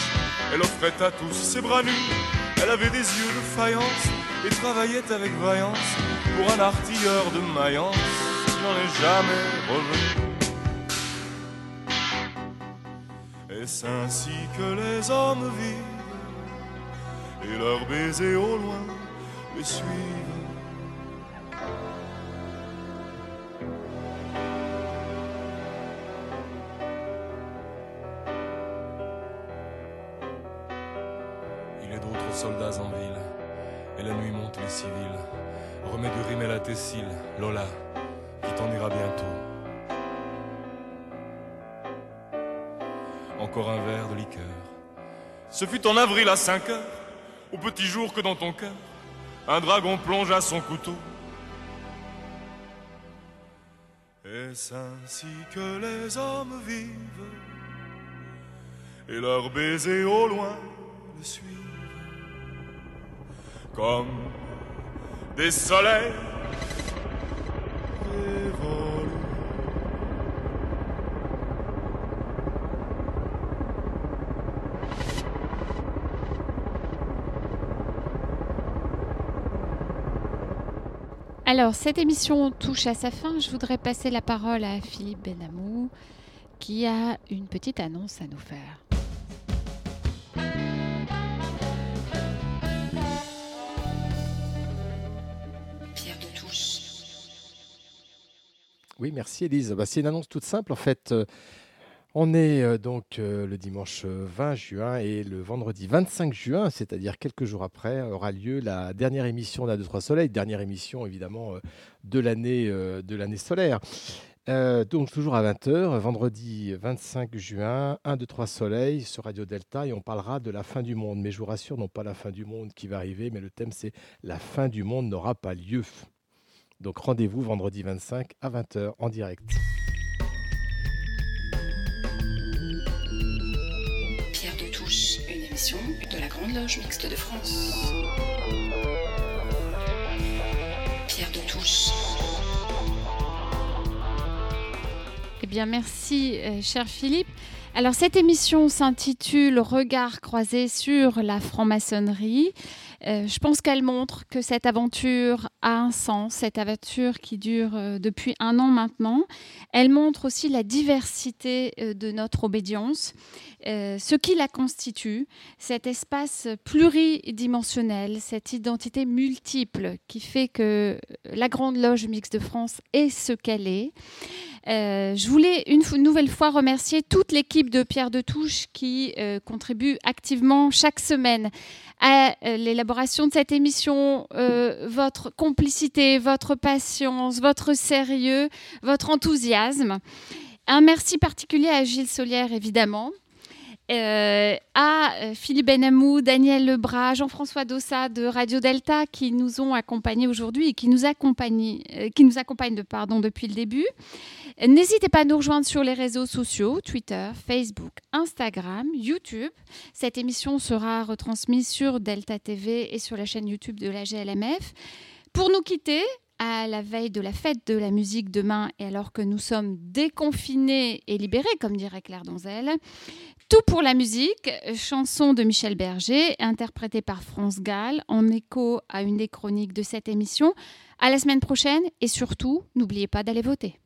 elle offrait à tous ses bras nus. Elle avait des yeux de faïence et travaillait avec vaillance pour un artilleur de Mayence qui n'en est jamais revenu. Est-ce ainsi que les hommes vivent et leurs baisers au loin les suivent? Civils. Remets du rimel à tes cils, Lola, qui t'en ira bientôt. Encore un verre de liqueur. Ce fut en avril à 5 heures, au petit jour que dans ton cœur, un dragon plongea son couteau. Est-ce ainsi que les hommes vivent? Et leurs baisers au loin le suivent des soleils. Alors, cette émission touche à sa fin. Je voudrais passer la parole à Philippe Benamou, qui a une petite annonce à nous faire. Oui, merci Elise. Bah, c'est une annonce toute simple. En fait, euh, on est euh, donc euh, le dimanche euh, 20 juin et le vendredi 25 juin, c'est-à-dire quelques jours après, aura lieu la dernière émission d'A 2 3 Soleil, dernière émission évidemment de l'année solaire. Donc toujours à 20h, vendredi 25 juin, 1, 2, 3 Soleil sur Radio Delta et on parlera de la fin du monde. Mais je vous rassure, non pas la fin du monde qui va arriver, mais le thème c'est la fin du monde n'aura pas lieu. Donc rendez-vous vendredi 25 à 20h en direct. Pierre de Touche, une émission de la Grande Loge Mixte de France. Pierre de Touche. Eh bien, merci, euh, cher Philippe. Alors, cette émission s'intitule Regard croisé sur la franc-maçonnerie. Euh, je pense qu'elle montre que cette aventure a un sens, cette aventure qui dure euh, depuis un an maintenant. Elle montre aussi la diversité euh, de notre obédience, ce qui la constitue, cet espace pluridimensionnel, cette identité multiple qui fait que la Grande Loge Mixte de France est ce qu'elle est. Euh, je voulais une nouvelle fois remercier toute l'équipe de Pierre de Touche qui euh, contribue activement chaque semaine à euh, l'élaboration de cette émission, votre complicité, votre patience, votre sérieux, votre enthousiasme. Un merci particulier à Gilles Solière, évidemment. Euh, à euh, Philippe Benamou, Daniel Lebras, Jean-François Dossa de Radio Delta qui nous ont accompagnés aujourd'hui et qui nous accompagnent, euh, depuis le début. N'hésitez pas à nous rejoindre sur les réseaux sociaux, Twitter, Facebook, Instagram, YouTube. Cette émission sera retransmise sur Delta TV et sur la chaîne YouTube de la GLMF. Pour nous quitter, à la veille de la fête de la musique demain et alors que nous sommes déconfinés et libérés, comme dirait Claire Donzel, tout pour la musique, chanson de Michel Berger, interprétée par France Gall, en écho à une des chroniques de cette émission. À la semaine prochaine et surtout, n'oubliez pas d'aller voter.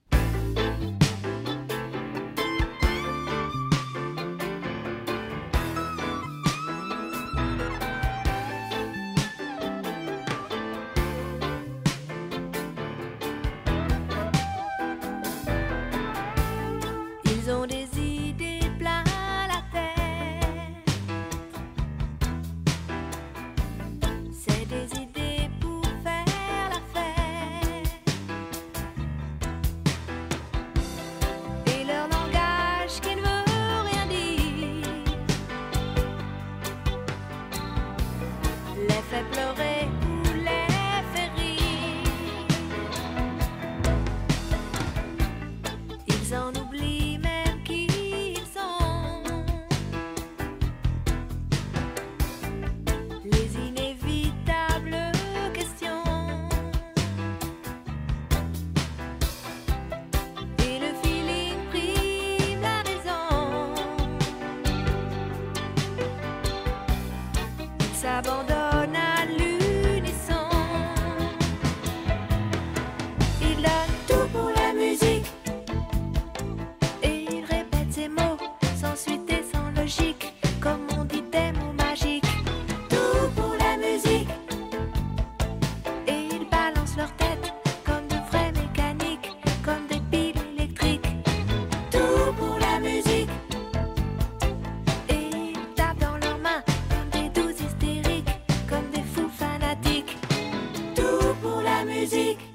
Muziek